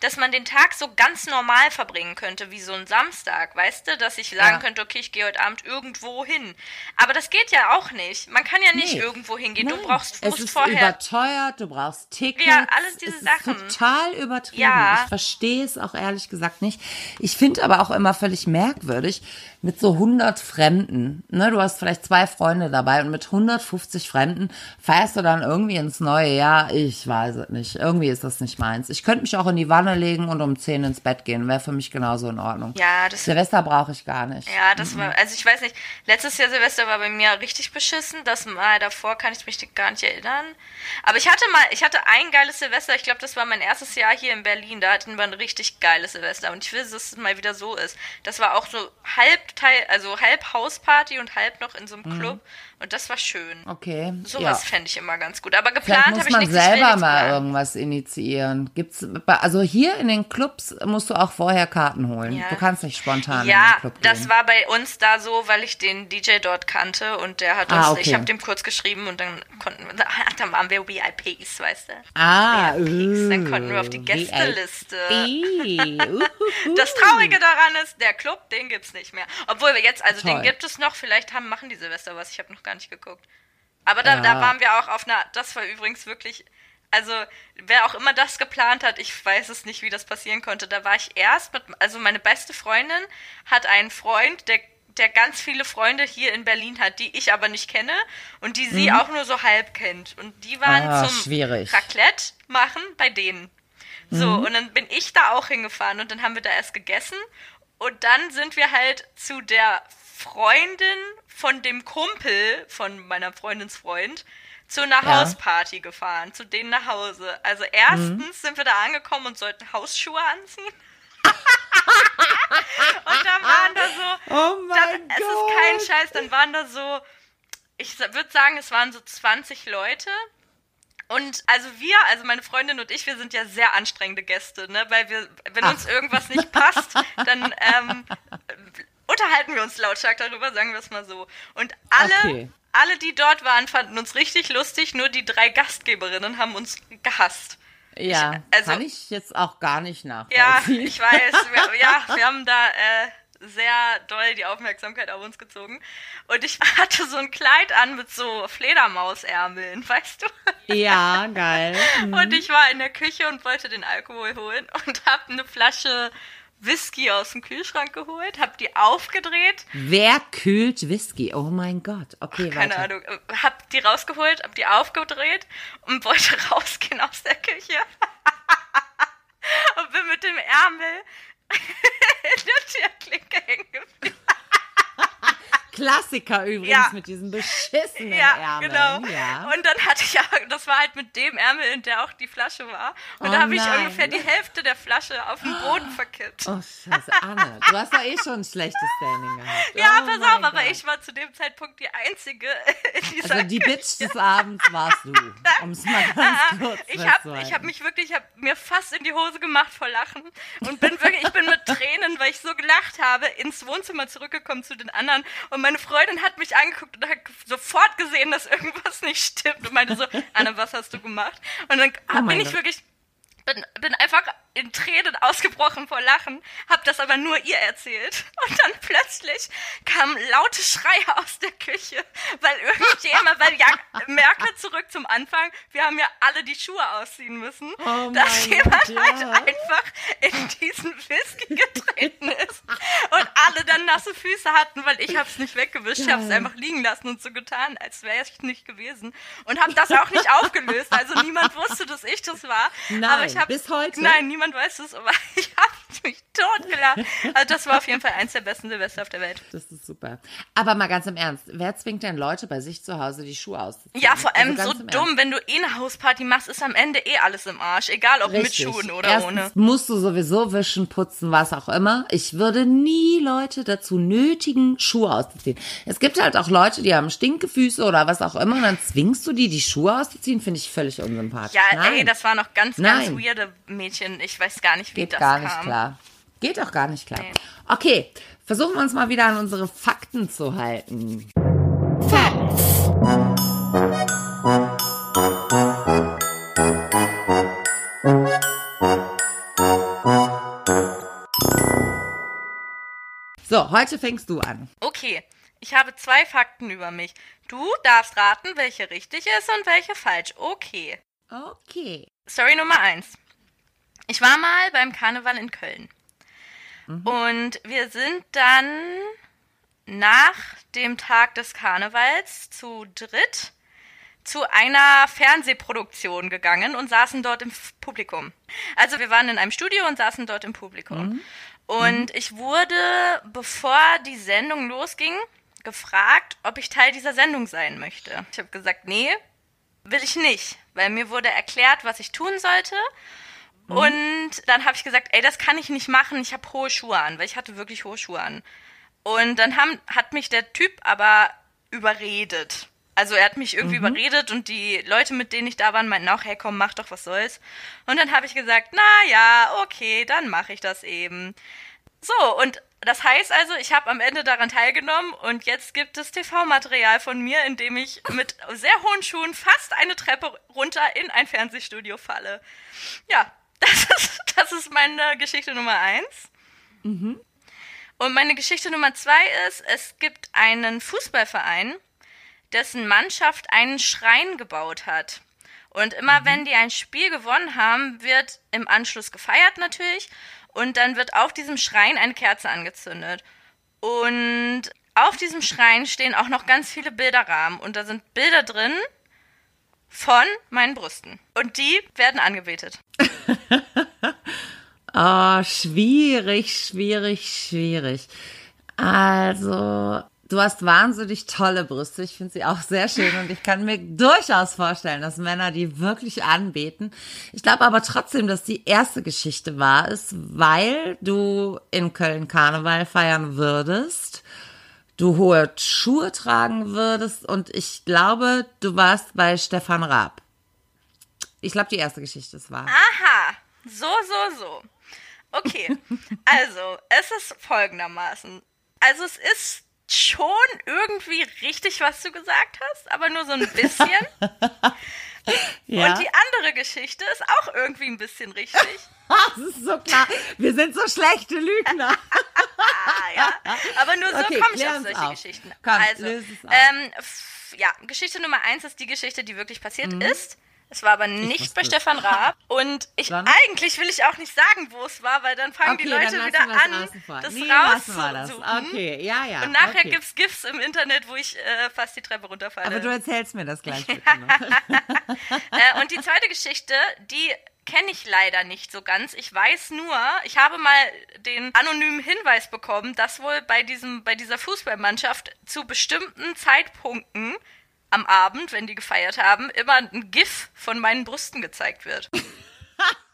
Speaker 1: dass man den Tag so ganz normal verbringen könnte, wie so ein Samstag, weißt du? Dass ich sagen
Speaker 2: Ja.
Speaker 1: könnte, okay, ich gehe heute Abend irgendwo hin. Aber das geht ja auch nicht. Man kann ja nicht
Speaker 2: Nee.
Speaker 1: irgendwo hingehen. Du
Speaker 2: Nein,
Speaker 1: brauchst
Speaker 2: es
Speaker 1: musst
Speaker 2: ist
Speaker 1: vorher.
Speaker 2: überteuert, du brauchst Tickets.
Speaker 1: Ja, alles diese
Speaker 2: es
Speaker 1: Sachen.
Speaker 2: Ist total übertrieben.
Speaker 1: Ja.
Speaker 2: Ich verstehe es auch ehrlich gesagt nicht. Ich finde aber auch immer völlig merkwürdig mit so 100 Fremden. Ne, du hast vielleicht zwei Freunde dabei und mit 150 Fremden feierst du dann irgendwie ins neue Jahr. Ich weiß es nicht. Irgendwie ist das nicht meins. Ich könnte mich auch in die Wanne legen und um 10 ins Bett gehen. Wäre für mich genauso in Ordnung.
Speaker 1: Ja, das
Speaker 2: Silvester brauche ich gar nicht.
Speaker 1: Ja, das war, also ich weiß nicht, letztes Jahr Silvester war bei mir richtig beschissen. Das Mal davor kann ich mich gar nicht erinnern. Aber ich hatte mal, ich hatte ein geiles Silvester, ich glaube, das war mein erstes Jahr hier in Berlin. Da hatten wir ein richtig geiles Silvester. Und ich will, dass es mal wieder so ist. Das war auch so halb Teil, also halb Hausparty und halb noch in so einem Club. Und das war schön.
Speaker 2: Okay.
Speaker 1: Sowas
Speaker 2: ja.
Speaker 1: fände ich immer ganz gut. Aber geplant
Speaker 2: muss
Speaker 1: habe ich
Speaker 2: man
Speaker 1: nichts. ich will
Speaker 2: selber mal
Speaker 1: planen.
Speaker 2: irgendwas initiieren. Gibt's, also hier in den Clubs musst du auch vorher Karten holen.
Speaker 1: Ja.
Speaker 2: Du kannst nicht spontan in
Speaker 1: Ja,
Speaker 2: den Club
Speaker 1: das
Speaker 2: gehen.
Speaker 1: war bei uns da so, weil ich den DJ dort kannte und der hat
Speaker 2: Ah,
Speaker 1: uns, ich
Speaker 2: okay.
Speaker 1: habe dem kurz geschrieben und dann konnten wir, dann waren wir VIPs, weißt du.
Speaker 2: ah,
Speaker 1: VIPs, dann konnten wir auf die
Speaker 2: uh,
Speaker 1: Gästeliste. Das Traurige daran ist, der Club, den gibt's nicht mehr. Obwohl wir jetzt, also den
Speaker 2: Toll.
Speaker 1: gibt es noch, vielleicht haben, machen die Silvester was, ich habe noch gar nicht geguckt. Aber da,
Speaker 2: Ja.
Speaker 1: da waren wir auch auf einer, das war übrigens wirklich, also wer auch immer das geplant hat, ich weiß es nicht, wie das passieren konnte. Da war ich erst mit, also meine beste Freundin hat einen Freund, der der ganz viele Freunde hier in Berlin hat, die ich aber nicht kenne und die sie auch nur so halb kennt. Und die waren
Speaker 2: Mhm. Ah,
Speaker 1: zum
Speaker 2: schwierig.
Speaker 1: Raclette machen bei denen. So, und dann bin ich da auch hingefahren und dann haben wir da erst gegessen und dann sind wir halt zu der Freundin von dem Kumpel von meiner Freundins Freund zu einer
Speaker 2: Ja.
Speaker 1: Hausparty gefahren, zu denen nach Hause. Also erstens sind wir da angekommen und sollten Hausschuhe anziehen. und dann waren da so,
Speaker 2: Oh mein
Speaker 1: es
Speaker 2: Gott.
Speaker 1: ist kein Scheiß, dann waren da so, ich würde sagen, es waren so 20 Leute. Und also wir, also meine Freundin und ich, wir sind ja sehr anstrengende Gäste, ne? Weil wir, wenn uns irgendwas nicht passt, dann ähm, unterhalten wir uns lautstark darüber, sagen wir es mal so. Und alle,
Speaker 2: Okay.
Speaker 1: alle, die dort waren, fanden uns richtig lustig, nur die drei Gastgeberinnen haben uns gehasst.
Speaker 2: Ja,
Speaker 1: Ich- also-
Speaker 2: kann ich jetzt auch gar nicht
Speaker 1: Ja,
Speaker 2: nachvollziehen.
Speaker 1: ich weiß. Wir, ja, wir haben da äh, sehr doll die Aufmerksamkeit auf uns gezogen. Und ich hatte so ein Kleid an mit so Fledermausärmeln, weißt du?
Speaker 2: Ja, geil.
Speaker 1: Und ich war in der Küche und wollte den Alkohol holen und habe eine Flasche Whisky aus dem Kühlschrank geholt, habe die aufgedreht,
Speaker 2: Wer kühlt Whisky? Oh mein Gott. Okay,
Speaker 1: keine
Speaker 2: weiter.
Speaker 1: Ahnung, äh, hab die rausgeholt, hab die aufgedreht und wollte rausgehen aus der Küche. und bin mit dem Ärmel in der Türklinke hängen geblieben.
Speaker 2: Klassiker übrigens
Speaker 1: Ja.
Speaker 2: mit diesem beschissenen
Speaker 1: Ja,
Speaker 2: Ärmel.
Speaker 1: genau.
Speaker 2: Ja.
Speaker 1: Und dann hatte ich auch, das war halt mit dem Ärmel, in der auch die Flasche war. Und
Speaker 2: Oh
Speaker 1: da habe ich ungefähr die Hälfte der Flasche auf den Boden verkippt.
Speaker 2: Oh, scheiße, Anne. Du hast doch eh schon ein schlechtes Standing gehabt.
Speaker 1: Ja,
Speaker 2: oh
Speaker 1: pass auf, aber
Speaker 2: Gott.
Speaker 1: ich war zu dem Zeitpunkt die Einzige in dieser
Speaker 2: Also die Bitch des Abends warst du, um es mal ganz kurz
Speaker 1: ich habe
Speaker 2: festzuhalten.
Speaker 1: ich hab mich wirklich, ich habe mir fast in die Hose gemacht vor Lachen und bin wirklich, ich bin mit Tränen, weil ich so gelacht habe, ins Wohnzimmer zurückgekommen zu den anderen und meine Freundin hat mich angeguckt und hat sofort gesehen, dass irgendwas nicht stimmt und meinte so, Anne, was hast du gemacht? Und dann
Speaker 2: Oh
Speaker 1: bin ich
Speaker 2: Gott.
Speaker 1: wirklich, bin, bin einfach in Tränen ausgebrochen vor Lachen, hab das aber nur ihr erzählt und dann plötzlich kamen laute Schreie aus der Küche, weil irgendjemand, weil ja, merke zurück zum Anfang, wir haben ja alle die Schuhe ausziehen müssen,
Speaker 2: Oh
Speaker 1: dass jemand
Speaker 2: Gott,
Speaker 1: halt
Speaker 2: ja.
Speaker 1: einfach in diesen Whisky getreten ist und alle dann nasse Füße hatten, weil ich hab's nicht weggewischt, ich hab's einfach liegen lassen und so getan, als wäre ich nicht gewesen und hab das auch nicht aufgelöst, also niemand wusste, dass ich das war,
Speaker 2: Nein,
Speaker 1: aber ich hab,
Speaker 2: bis heute?
Speaker 1: Nein, niemand weiß es, aber ich hab mich totgelacht. Also das war auf jeden Fall eins der besten Silvester auf der Welt.
Speaker 2: Das ist super. Aber mal ganz im Ernst, wer zwingt denn Leute bei sich zu Hause die Schuhe auszuziehen?
Speaker 1: Ja, vor allem
Speaker 2: Also
Speaker 1: so dumm, wenn du eh eine Hausparty machst, ist am Ende eh alles im Arsch. Egal ob
Speaker 2: Richtig.
Speaker 1: mit Schuhen oder
Speaker 2: Erstens
Speaker 1: ohne.
Speaker 2: musst du sowieso wischen, putzen, was auch immer. Ich würde nie Leute dazu nötigen, Schuhe auszuziehen. Es gibt halt auch Leute, die haben Stinkefüße oder was auch immer und dann zwingst du die, die Schuhe auszuziehen, finde ich völlig unsympathisch.
Speaker 1: Ja,
Speaker 2: Nein,
Speaker 1: ey, das war noch ganz,
Speaker 2: Nein.
Speaker 1: ganz weirde Mädchen. Ich weiß gar nicht, wie
Speaker 2: geht
Speaker 1: das
Speaker 2: gar
Speaker 1: kam.
Speaker 2: nicht klar. Geht auch gar nicht klar. Okay, versuchen wir uns mal wieder an unsere Fakten zu halten. So, heute fängst du an.
Speaker 1: Okay, ich habe zwei Fakten über mich. Du darfst raten, welche richtig ist und welche falsch. Okay.
Speaker 2: Okay.
Speaker 1: Story Nummer eins. Ich war mal beim Karneval in Köln. Und wir sind dann nach dem Tag des Karnevals zu dritt zu einer Fernsehproduktion gegangen und saßen dort im Publikum. Also wir waren in einem Studio und saßen dort im Publikum. Und ich wurde, bevor die Sendung losging, gefragt, ob ich Teil dieser Sendung sein möchte. Ich habe gesagt, nee, will ich nicht, weil mir wurde erklärt, was ich tun sollte. Und dann habe ich gesagt, ey, das kann ich nicht machen, ich habe hohe Schuhe an, weil ich hatte wirklich hohe Schuhe an. Und dann haben, hat mich der Typ aber überredet. Also er hat mich irgendwie überredet und die Leute, mit denen ich da war, meinten auch, hey komm, mach doch, was soll's. Und dann habe ich gesagt, na ja, okay, dann mache ich das eben. So, und das heißt also, ich habe am Ende daran teilgenommen und jetzt gibt es TV-Material von mir, in dem ich mit sehr hohen Schuhen fast eine Treppe runter in ein Fernsehstudio falle. Ja, das ist, das ist meine Geschichte Nummer eins. Und meine Geschichte Nummer zwei ist, es gibt einen Fußballverein, dessen Mannschaft einen Schrein gebaut hat. Und immer wenn die ein Spiel gewonnen haben, wird im Anschluss gefeiert natürlich. Und dann wird auf diesem Schrein eine Kerze angezündet. Und auf diesem Schrein stehen auch noch ganz viele Bilderrahmen. Und da sind Bilder drin von meinen Brüsten. Und die werden angebetet.
Speaker 2: Oh, schwierig, schwierig, schwierig. Also, du hast wahnsinnig tolle Brüste. Ich finde sie auch sehr schön und ich kann mir durchaus vorstellen, dass Männer die wirklich anbeten. Ich glaube aber trotzdem, dass die erste Geschichte wahr ist, weil du in Köln Karneval feiern würdest, du hohe Schuhe tragen würdest und ich glaube, du warst bei Stefan Raab. Ich glaube, die erste Geschichte ist wahr.
Speaker 1: Aha, so, so, so. Okay, also, es ist folgendermaßen. Also, es ist schon irgendwie richtig, was du gesagt hast, aber nur so ein bisschen.
Speaker 2: Ja.
Speaker 1: Und die andere Geschichte ist auch irgendwie ein bisschen richtig.
Speaker 2: Das ist so klar. Wir sind so schlechte Lügner.
Speaker 1: Ja. Aber nur so
Speaker 2: Okay,
Speaker 1: komme ich auf solche
Speaker 2: auf.
Speaker 1: Geschichten.
Speaker 2: Komm,
Speaker 1: also,
Speaker 2: es
Speaker 1: ähm, ja, Geschichte Nummer eins ist die Geschichte, die wirklich passiert ist. Es war aber nicht bei
Speaker 2: es.
Speaker 1: Stefan Raab. Und ich
Speaker 2: Dann?
Speaker 1: eigentlich will ich auch nicht sagen, wo es war, weil dann fangen die
Speaker 2: Okay,
Speaker 1: Leute
Speaker 2: dann lassen
Speaker 1: wieder
Speaker 2: es
Speaker 1: an, das
Speaker 2: Nee,
Speaker 1: rauszusuchen.
Speaker 2: Okay, ja, ja.
Speaker 1: Und nachher
Speaker 2: okay.
Speaker 1: gibt's GIFs im Internet, wo ich äh, fast die Treppe runterfalle.
Speaker 2: Aber du erzählst mir das gleich bitte noch.
Speaker 1: äh, und die zweite Geschichte, die kenne ich leider nicht so ganz. Ich weiß nur, ich habe mal den anonymen Hinweis bekommen, dass wohl bei diesem, bei dieser Fußballmannschaft zu bestimmten Zeitpunkten am Abend, wenn die gefeiert haben, immer ein GIF von meinen Brüsten gezeigt wird.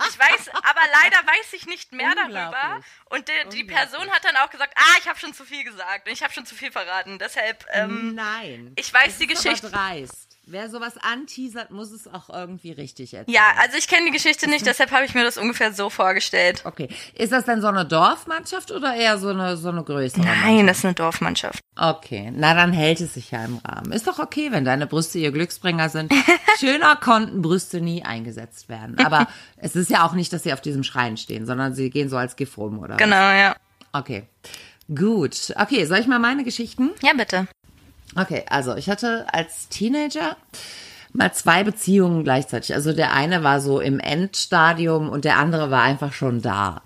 Speaker 1: Ich weiß, aber leider weiß ich nicht mehr darüber. Und die, die Person hat dann auch gesagt, ah, ich habe schon zu viel gesagt und ich habe schon zu viel verraten. Deshalb, ähm,
Speaker 2: Nein.
Speaker 1: ich weiß die Geschichte.
Speaker 2: Wer sowas anteasert, muss es auch irgendwie richtig erzählen.
Speaker 1: Ja, also ich kenne die Geschichte nicht, deshalb habe ich mir das ungefähr so vorgestellt.
Speaker 2: Okay. Ist das denn so eine Dorfmannschaft oder eher so eine, so eine größere?
Speaker 1: Nein, das ist eine Dorfmannschaft.
Speaker 2: Okay, na dann hält es sich ja im Rahmen. Ist doch okay, wenn deine Brüste ihr Glücksbringer sind. Schöner konnten Brüste nie eingesetzt werden. Aber es ist ja auch nicht, dass sie auf diesem Schrein stehen, sondern sie gehen so als Gift rum, oder?
Speaker 1: Genau, ja.
Speaker 2: Okay. Gut. Okay, soll ich mal meine Geschichten?
Speaker 1: Ja, bitte.
Speaker 2: Okay, also ich hatte als Teenager mal zwei Beziehungen gleichzeitig. Also der eine war so im Endstadium und der andere war einfach schon da.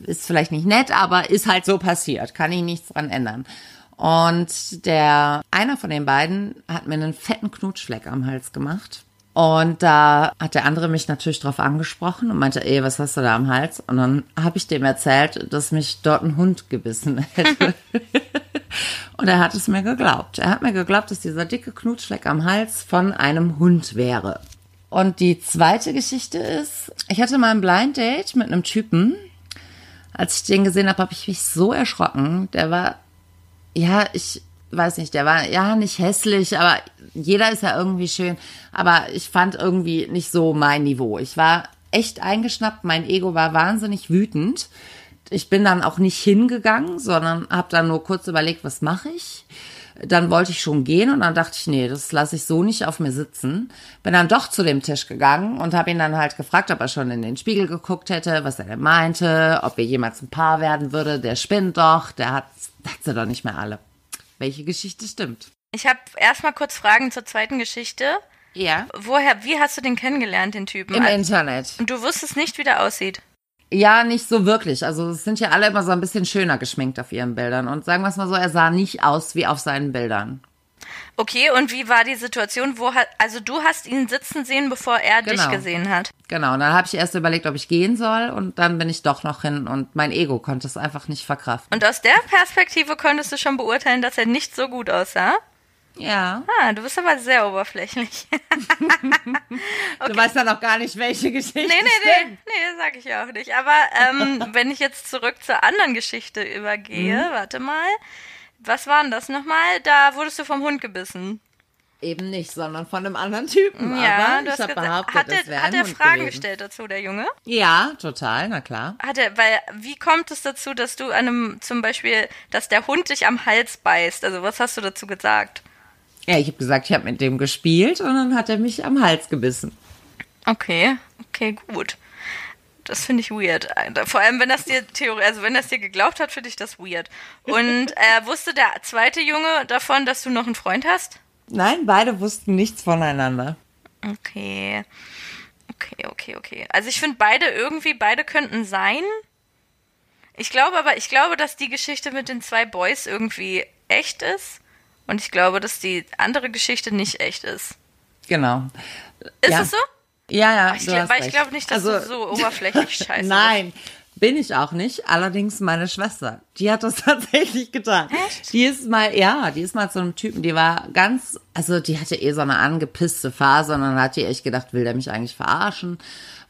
Speaker 2: Ist vielleicht nicht nett, aber ist halt so passiert. Kann ich nichts dran ändern. Und der einer von den beiden hat mir einen fetten Knutschfleck am Hals gemacht. Und da hat der andere mich natürlich drauf angesprochen und meinte, ey, was hast du da am Hals? Und dann habe ich dem erzählt, dass mich dort ein Hund gebissen hätte. Und er hat es mir geglaubt. Er hat mir geglaubt, dass dieser dicke Knutschfleck am Hals von einem Hund wäre. Und die zweite Geschichte ist, ich hatte mal ein Blind Date mit einem Typen. Als ich den gesehen habe, habe ich mich so erschrocken. Der war, ja, ich weiß nicht, der war ja nicht hässlich, aber jeder ist ja irgendwie schön. Aber ich fand irgendwie nicht so mein Niveau. Ich war echt eingeschnappt, mein Ego war wahnsinnig wütend. Ich bin dann auch nicht hingegangen, sondern habe dann nur kurz überlegt, was mache ich. Dann wollte ich schon gehen und dann dachte ich, nee, das lasse ich so nicht auf mir sitzen. Bin dann doch zu dem Tisch gegangen und habe ihn dann halt gefragt, ob er schon in den Spiegel geguckt hätte, was er denn meinte, ob wir jemals ein Paar werden würde. Der spinnt doch, der hat, hat sie doch nicht mehr alle. Welche Geschichte stimmt?
Speaker 1: Ich habe erstmal kurz Fragen zur zweiten Geschichte.
Speaker 2: Ja.
Speaker 1: Woher, wie hast du den kennengelernt, den Typen?
Speaker 2: Im Internet.
Speaker 1: Und du wusstest nicht, wie der aussieht.
Speaker 2: Ja, nicht so wirklich. Also es sind ja alle immer so ein bisschen schöner geschminkt auf ihren Bildern. Und sagen wir es mal so, er sah nicht aus wie auf seinen Bildern.
Speaker 1: Okay, und wie war die Situation? Wo hat, also du hast ihn sitzen sehen, bevor er dich
Speaker 2: Genau.
Speaker 1: gesehen hat.
Speaker 2: Genau, und dann habe ich erst überlegt, ob ich gehen soll und dann bin ich doch noch hin und mein Ego konnte es einfach nicht verkraften.
Speaker 1: Und aus der Perspektive konntest du schon beurteilen, dass er nicht so gut aussah.
Speaker 2: Ja,
Speaker 1: Ah, du bist aber sehr oberflächlich.
Speaker 2: du weißt ja noch gar nicht, welche Geschichte
Speaker 1: Nee, nee, nee, nee, sag ich ja auch nicht. Aber ähm, wenn ich jetzt zurück zur anderen Geschichte übergehe,
Speaker 2: Mhm.
Speaker 1: warte mal. Was war denn das nochmal? Da wurdest du vom Hund gebissen.
Speaker 2: Eben nicht, sondern von einem anderen Typen.
Speaker 1: ja,
Speaker 2: aber
Speaker 1: du hast gesagt,
Speaker 2: behauptet,
Speaker 1: hat
Speaker 2: das
Speaker 1: er,
Speaker 2: wäre
Speaker 1: hat er
Speaker 2: Hund
Speaker 1: Fragen
Speaker 2: gewesen.
Speaker 1: gestellt dazu, der Junge?
Speaker 2: Ja, total, na klar.
Speaker 1: Hat er, weil, wie kommt es dazu, dass du einem, zum Beispiel, dass der Hund dich am Hals beißt? Also, was hast du dazu gesagt?
Speaker 2: Ja, ich habe gesagt, ich habe mit dem gespielt und dann hat er mich am Hals gebissen.
Speaker 1: Okay, okay, gut. Das finde ich weird. Vor allem, wenn das dir Theorie, also wenn das dir geglaubt hat, finde ich das weird. Und äh, wusste der zweite Junge davon, dass du noch einen Freund hast?
Speaker 2: Nein, beide wussten nichts voneinander.
Speaker 1: Okay. Okay, okay, okay. Also ich finde beide irgendwie, beide könnten sein. Ich glaube aber, ich glaube, dass die Geschichte mit den zwei Boys irgendwie echt ist. Und ich glaube, dass die andere Geschichte nicht echt ist.
Speaker 2: Genau.
Speaker 1: Ist
Speaker 2: Ja.
Speaker 1: es so?
Speaker 2: Ja, ja.
Speaker 1: Ich, weil ich
Speaker 2: recht.
Speaker 1: glaube nicht, dass
Speaker 2: Also-
Speaker 1: du so oberflächlich scheiße
Speaker 2: Nein, bin ich auch nicht. Allerdings meine Schwester, die hat das tatsächlich getan.
Speaker 1: Echt?
Speaker 2: Die ist mal, ja, die ist mal zu einem Typen, die war ganz, also die hatte eh so eine angepisste Phase und dann hat die echt gedacht, will der mich eigentlich verarschen?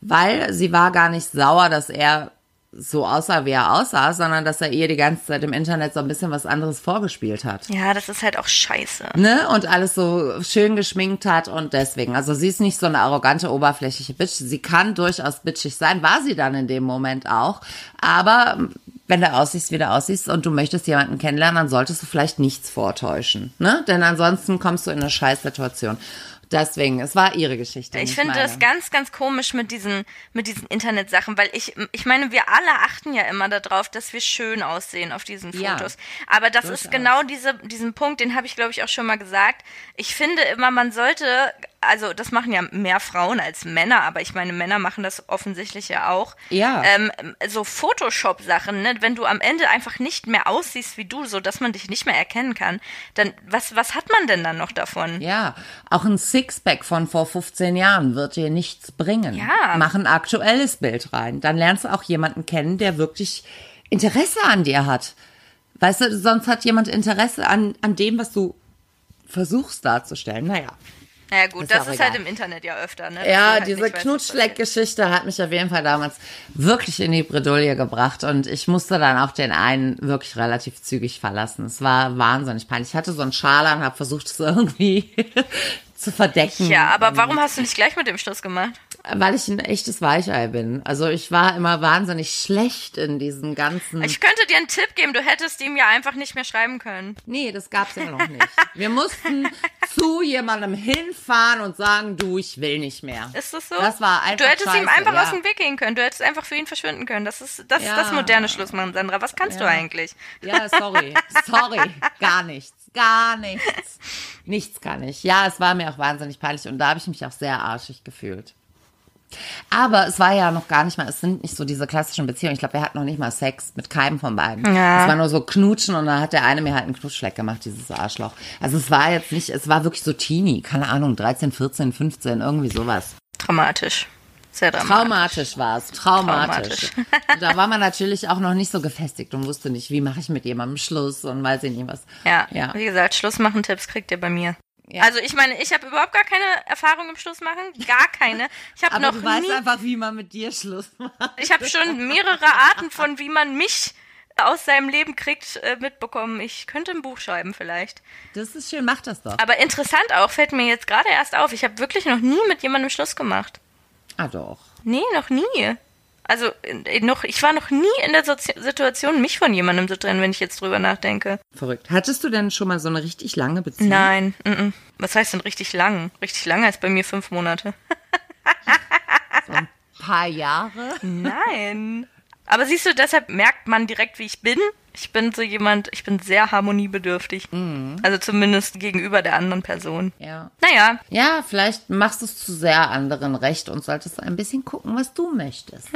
Speaker 2: Weil sie war gar nicht sauer, dass er so aussah, wie er aussah, sondern dass er ihr die ganze Zeit im Internet so ein bisschen was anderes vorgespielt hat.
Speaker 1: Ja, das ist halt auch scheiße.
Speaker 2: Ne? Und alles so schön geschminkt hat und deswegen. Also sie ist nicht so eine arrogante, oberflächliche Bitch. Sie kann durchaus bitchig sein, war sie dann in dem Moment auch. Aber wenn du aussiehst, wie du aussiehst und du möchtest jemanden kennenlernen, dann solltest du vielleicht nichts vortäuschen. Ne? Denn ansonsten kommst du in eine Scheißsituation. Deswegen, es war ihre Geschichte.
Speaker 1: Ich finde das ganz, ganz komisch mit diesen, mit diesen Internetsachen, weil ich, ich meine, wir alle achten ja immer darauf, dass wir schön aussehen auf diesen
Speaker 2: Ja,
Speaker 1: Fotos. Aber das
Speaker 2: durchaus.
Speaker 1: ist genau diese, diesen Punkt, den habe ich, glaube ich, auch schon mal gesagt. Ich finde immer, man sollte also das machen ja mehr Frauen als Männer, aber ich meine, Männer machen das offensichtlich ja auch.
Speaker 2: Ja.
Speaker 1: Ähm, so Photoshop-Sachen, ne? wenn du am Ende einfach nicht mehr aussiehst wie du, so dass man dich nicht mehr erkennen kann, dann was, was hat man denn dann noch davon?
Speaker 2: Ja, auch ein Sixpack von vor 15 Jahren wird dir nichts bringen.
Speaker 1: Ja.
Speaker 2: Mach ein aktuelles Bild rein. Dann lernst du auch jemanden kennen, der wirklich Interesse an dir hat. Weißt du, sonst hat jemand Interesse an, an dem, was du versuchst darzustellen. Naja.
Speaker 1: Naja gut,
Speaker 2: Ist
Speaker 1: das ist
Speaker 2: egal.
Speaker 1: halt im Internet ja öfter, ne?
Speaker 2: Ja,
Speaker 1: halt
Speaker 2: diese Knutschleck-Geschichte hat mich auf jeden Fall damals wirklich in die Bredouille gebracht und ich musste dann auch den einen wirklich relativ zügig verlassen. Es war wahnsinnig peinlich. Ich hatte so einen Schal an, habe versucht, es irgendwie zu verdecken.
Speaker 1: Ja, aber warum hast du nicht gleich mit dem Schluss gemacht?
Speaker 2: Weil ich ein echtes Weichei bin. Also ich war immer wahnsinnig schlecht in diesen ganzen.
Speaker 1: Ich könnte dir einen Tipp geben, du hättest ihm ja einfach nicht mehr schreiben können.
Speaker 2: nee, das gab's ja noch nicht. Wir mussten zu jemandem hinfahren und sagen, du, ich will nicht mehr.
Speaker 1: Ist das so?
Speaker 2: Das war einfach
Speaker 1: Du hättest ihm
Speaker 2: scheiße,
Speaker 1: einfach
Speaker 2: ja.
Speaker 1: aus dem Weg gehen können. Du hättest einfach für ihn verschwinden können. Das ist das,
Speaker 2: Ja.
Speaker 1: das moderne Schlussmachen, Sandra. Was kannst du
Speaker 2: Ja.
Speaker 1: eigentlich?
Speaker 2: Ja, sorry. Sorry. Gar nichts. Gar nichts. Nichts kann ich. Ja, es war mir auch wahnsinnig peinlich und da habe ich mich auch sehr arschig gefühlt. Aber es war ja noch gar nicht mal, es sind nicht so diese klassischen Beziehungen. Ich glaube, wir hatten noch nicht mal Sex mit keinem von beiden.
Speaker 1: Ja.
Speaker 2: Es war nur so Knutschen und dann hat der eine mir halt einen Knutschleck gemacht, dieses Arschloch. Also es war jetzt nicht, es war wirklich so teeny, keine Ahnung, 13, 14, 15, irgendwie sowas.
Speaker 1: Dramatisch. Sehr dramatisch.
Speaker 2: Traumatisch war es, traumatisch.
Speaker 1: Traumatisch.
Speaker 2: Da war man natürlich auch noch nicht so gefestigt und wusste nicht, wie mache ich mit jemandem Schluss und weiß ich nicht was.
Speaker 1: Ja,
Speaker 2: ja.
Speaker 1: wie gesagt, Schlussmachen-Tipps kriegt ihr bei mir.
Speaker 2: Ja.
Speaker 1: Also ich meine, ich habe überhaupt gar keine Erfahrung im Schlussmachen, gar keine. Ich habe noch
Speaker 2: du weißt
Speaker 1: nie,
Speaker 2: einfach, wie man mit dir Schluss macht.
Speaker 1: ich habe schon mehrere Arten von, wie man mich aus seinem Leben kriegt, äh, mitbekommen. Ich könnte ein Buch schreiben vielleicht.
Speaker 2: Das ist schön, mach das doch.
Speaker 1: Aber interessant auch, fällt mir jetzt gerade erst auf. Ich habe wirklich noch nie mit jemandem Schluss gemacht.
Speaker 2: Ah doch.
Speaker 1: Nee, noch nie. Also noch, ich war noch nie in der Sozi Situation, mich von jemandem zu trennen, wenn ich jetzt drüber nachdenke.
Speaker 2: Verrückt. Hattest du denn schon mal so eine richtig lange Beziehung?
Speaker 1: Nein, mm -mm. was heißt denn richtig lang? Richtig lang heißt bei mir fünf Monate.
Speaker 2: So ein paar Jahre?
Speaker 1: Nein. Aber siehst du, deshalb merkt man direkt, wie ich bin. Ich bin so jemand, ich bin sehr harmoniebedürftig. Also zumindest gegenüber der anderen Person.
Speaker 2: Ja.
Speaker 1: Naja,
Speaker 2: Ja, vielleicht machst du es zu sehr anderen recht und solltest ein bisschen gucken, was du möchtest.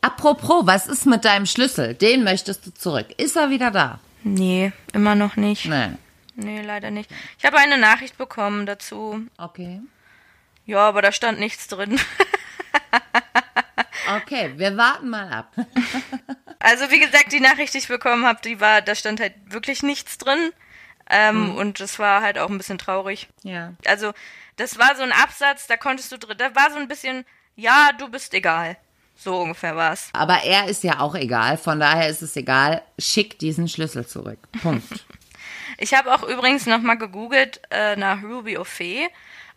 Speaker 2: Apropos, was ist mit deinem Schlüssel? Den möchtest du zurück. Ist er wieder da?
Speaker 1: nee, immer noch nicht.
Speaker 2: Nein.
Speaker 1: Nee, leider nicht. Ich habe eine Nachricht bekommen dazu.
Speaker 2: Okay.
Speaker 1: Ja, aber da stand nichts drin.
Speaker 2: Okay, wir warten mal ab.
Speaker 1: Also wie gesagt, die Nachricht, die ich bekommen habe, die war, da stand halt wirklich nichts drin. Ähm, Und das war halt auch ein bisschen traurig.
Speaker 2: Ja.
Speaker 1: Also das war so ein Absatz, da konntest du drin, da war so ein bisschen, ja, du bist egal. So ungefähr war's.
Speaker 2: Aber er ist ja auch egal, von daher ist es egal. Schick diesen Schlüssel zurück. Punkt.
Speaker 1: Ich habe auch übrigens nochmal gegoogelt äh, nach Ruby O'Fee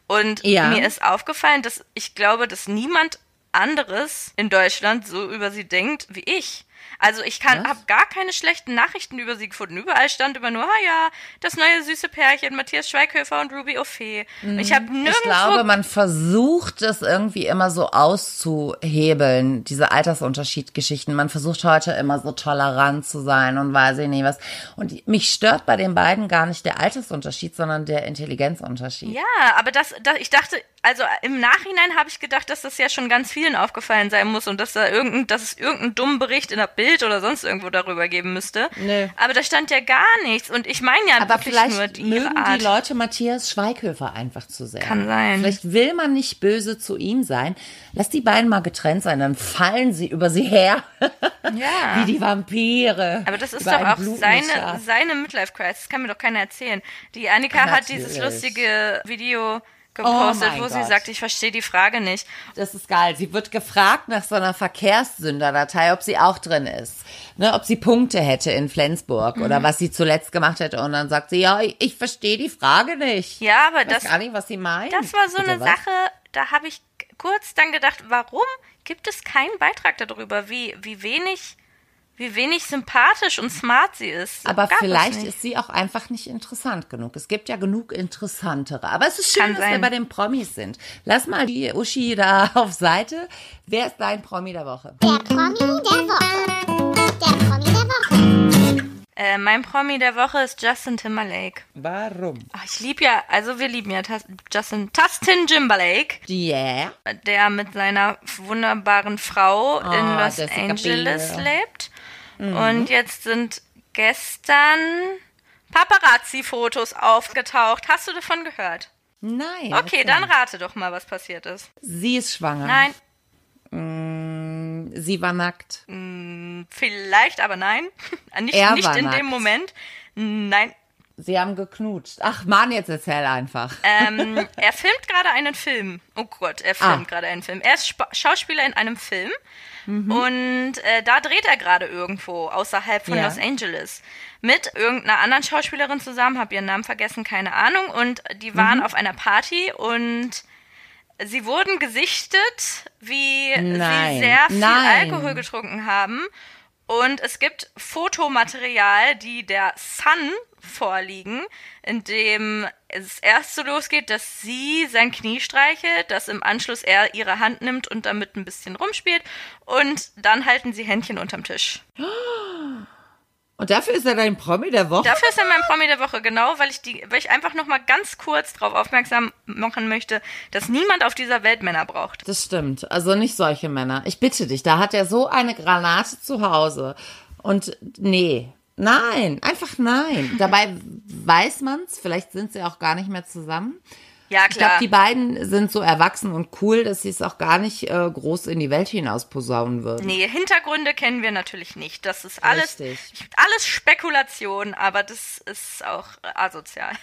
Speaker 1: und
Speaker 2: Ja.
Speaker 1: mir ist aufgefallen, dass ich glaube, dass niemand anderes in Deutschland so über sie denkt wie ich. Also ich kann, habe gar keine schlechten Nachrichten über sie gefunden. Überall stand immer nur, ah ja, das neue süße Pärchen, Matthias Schweighöfer und Ruby O'Fee. Ich habe nirgendwo
Speaker 2: Ich glaube, man versucht es irgendwie immer so auszuhebeln, diese Altersunterschiedgeschichten. Man versucht heute immer so tolerant zu sein und weiß ich nicht was. Und mich stört bei den beiden gar nicht der Altersunterschied, sondern der Intelligenzunterschied.
Speaker 1: Ja, aber das, das ich dachte, also im Nachhinein habe ich gedacht, dass das ja schon ganz vielen aufgefallen sein muss und dass da irgendein, dass es irgendeinen dummen Bericht in der Bild oder sonst irgendwo darüber geben müsste.
Speaker 2: Nö.
Speaker 1: Aber da stand ja gar nichts und ich meine ja
Speaker 2: Aber
Speaker 1: wirklich nur
Speaker 2: vielleicht
Speaker 1: die,
Speaker 2: mögen die Leute Matthias Schweighöfer einfach zu sehr.
Speaker 1: Kann sein.
Speaker 2: Vielleicht will man nicht böse zu ihm sein. Lass die beiden mal getrennt sein, dann fallen sie über sie her.
Speaker 1: Ja.
Speaker 2: Wie die Vampire.
Speaker 1: aber das ist doch auch seine, seine Midlife-Crisis. Das kann mir doch keiner erzählen. Die Annika hat dieses
Speaker 2: Natürlich.
Speaker 1: lustige Video gepostet,
Speaker 2: Oh
Speaker 1: wo sie
Speaker 2: Gott.
Speaker 1: sagt, ich verstehe die Frage nicht.
Speaker 2: Das ist geil. Sie wird gefragt nach so einer Verkehrssünderdatei, ob sie auch drin ist. Ne, ob sie Punkte hätte in Flensburg
Speaker 1: Mhm.
Speaker 2: oder was sie zuletzt gemacht hätte. Und dann sagt sie, ja, ich, ich verstehe die Frage nicht.
Speaker 1: Ja, aber
Speaker 2: ich weiß
Speaker 1: das,
Speaker 2: gar nicht, was sie meint.
Speaker 1: Das war so
Speaker 2: Bitte
Speaker 1: eine
Speaker 2: was?
Speaker 1: Sache, da habe ich kurz dann gedacht, warum gibt es keinen Beitrag darüber, wie, wie wenig, wie wenig sympathisch und smart sie ist.
Speaker 2: Aber
Speaker 1: Gab es
Speaker 2: vielleicht ist sie auch einfach nicht interessant genug. Es gibt ja genug interessantere. Aber es ist schön,
Speaker 1: Kann
Speaker 2: dass wir
Speaker 1: sein.
Speaker 2: bei den Promis sind. Lass mal die Uschi da auf Seite. Wer ist dein Promi der Woche?
Speaker 3: Der Promi der Woche. Der Promi der Woche.
Speaker 1: Äh, mein Promi der Woche ist Justin Timberlake.
Speaker 2: Warum?
Speaker 1: Ach, ich liebe ja, also wir lieben ja Tas- Justin Tustin Timberlake,
Speaker 2: Yeah.
Speaker 1: der mit seiner wunderbaren Frau in
Speaker 2: Ah,
Speaker 1: Los
Speaker 2: Jessica
Speaker 1: Angeles
Speaker 2: Biel.
Speaker 1: Lebt. Und jetzt sind gestern Paparazzi-Fotos aufgetaucht. Hast du davon gehört?
Speaker 2: Nein.
Speaker 1: Okay, dann rate doch mal, was passiert ist.
Speaker 2: Sie ist schwanger.
Speaker 1: Nein,
Speaker 2: Sie war nackt.
Speaker 1: vielleicht, aber nein. Nicht, nicht in dem Moment. Nein.
Speaker 2: Sie haben geknutscht. Ach Mann, jetzt erzähl einfach.
Speaker 1: Ähm, er filmt gerade einen Film. Oh Gott, er filmt
Speaker 2: Ah.
Speaker 1: gerade einen Film. Er ist Spa Schauspieler in einem Film.
Speaker 2: Mhm.
Speaker 1: Und äh, da dreht er gerade irgendwo außerhalb von
Speaker 2: Ja.
Speaker 1: Los Angeles mit irgendeiner anderen Schauspielerin zusammen, habe ihren Namen vergessen, keine Ahnung. Und die waren
Speaker 2: Mhm.
Speaker 1: auf einer Party und sie wurden gesichtet, wie
Speaker 2: Nein.
Speaker 1: sie sehr viel
Speaker 2: Nein.
Speaker 1: Alkohol getrunken haben. Und es gibt Fotomaterial, die der Sun vorliegen, in dem es erst so losgeht, dass sie sein Knie streichelt, dass im Anschluss er ihre Hand nimmt und damit ein bisschen rumspielt und dann halten sie Händchen unterm Tisch.
Speaker 2: Und dafür ist er dein Promi der Woche?
Speaker 1: Dafür ist er mein Promi der Woche, genau, weil ich die, weil ich einfach noch mal ganz kurz darauf aufmerksam machen möchte, dass niemand auf dieser Welt Männer braucht.
Speaker 2: Das stimmt. Also nicht solche Männer. Ich bitte dich, da hat er so eine Granate zu Hause. Und nee, nein, einfach nein. Dabei weiß man's, vielleicht sind sie auch gar nicht mehr zusammen.
Speaker 1: Ja,
Speaker 2: Ich glaube,
Speaker 1: klar.
Speaker 2: die beiden sind so erwachsen und cool, dass sie es auch gar nicht äh, groß in die Welt hinaus posaunen würden.
Speaker 1: Nee, Hintergründe kennen wir natürlich nicht. Das ist alles,
Speaker 2: Richtig.
Speaker 1: alles Spekulation, aber das ist auch asozial.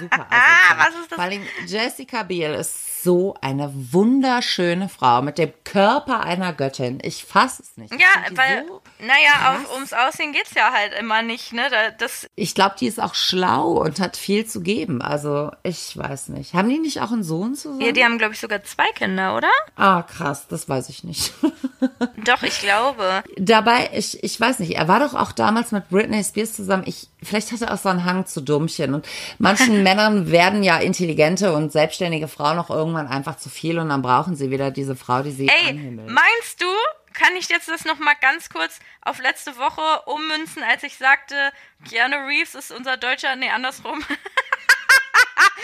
Speaker 2: Super.
Speaker 1: Ah,
Speaker 2: asozial.
Speaker 1: was ist das?
Speaker 2: Vor allem Jessica Biel ist so eine wunderschöne Frau mit dem Körper einer Göttin. Ich fasse es nicht. Ich
Speaker 1: ja, weil,
Speaker 2: so
Speaker 1: naja, auf, ums Aussehen geht's ja halt immer nicht, ne? Da, das,
Speaker 2: Ich glaube, die ist auch schlau und hat viel zu geben. Also, ich weiß nicht. Haben die nicht auch einen Sohn zusammen?
Speaker 1: ja, die haben, glaube ich, sogar zwei Kinder, oder?
Speaker 2: ah, krass, das weiß ich nicht.
Speaker 1: Doch, ich glaube.
Speaker 2: Dabei, ich, ich weiß nicht, er war doch auch damals mit Britney Spears zusammen. Ich, vielleicht hat er auch so einen Hang zu Dummchen. Und manchen Männern werden ja intelligente und selbstständige Frauen auch irgendwann einfach zu viel und dann brauchen sie wieder diese Frau, die sie
Speaker 1: Ey,
Speaker 2: anhimmelt.
Speaker 1: meinst du, kann ich jetzt das noch mal ganz kurz auf letzte Woche ummünzen, als ich sagte, Keanu Reeves ist unser deutscher, nee, andersrum.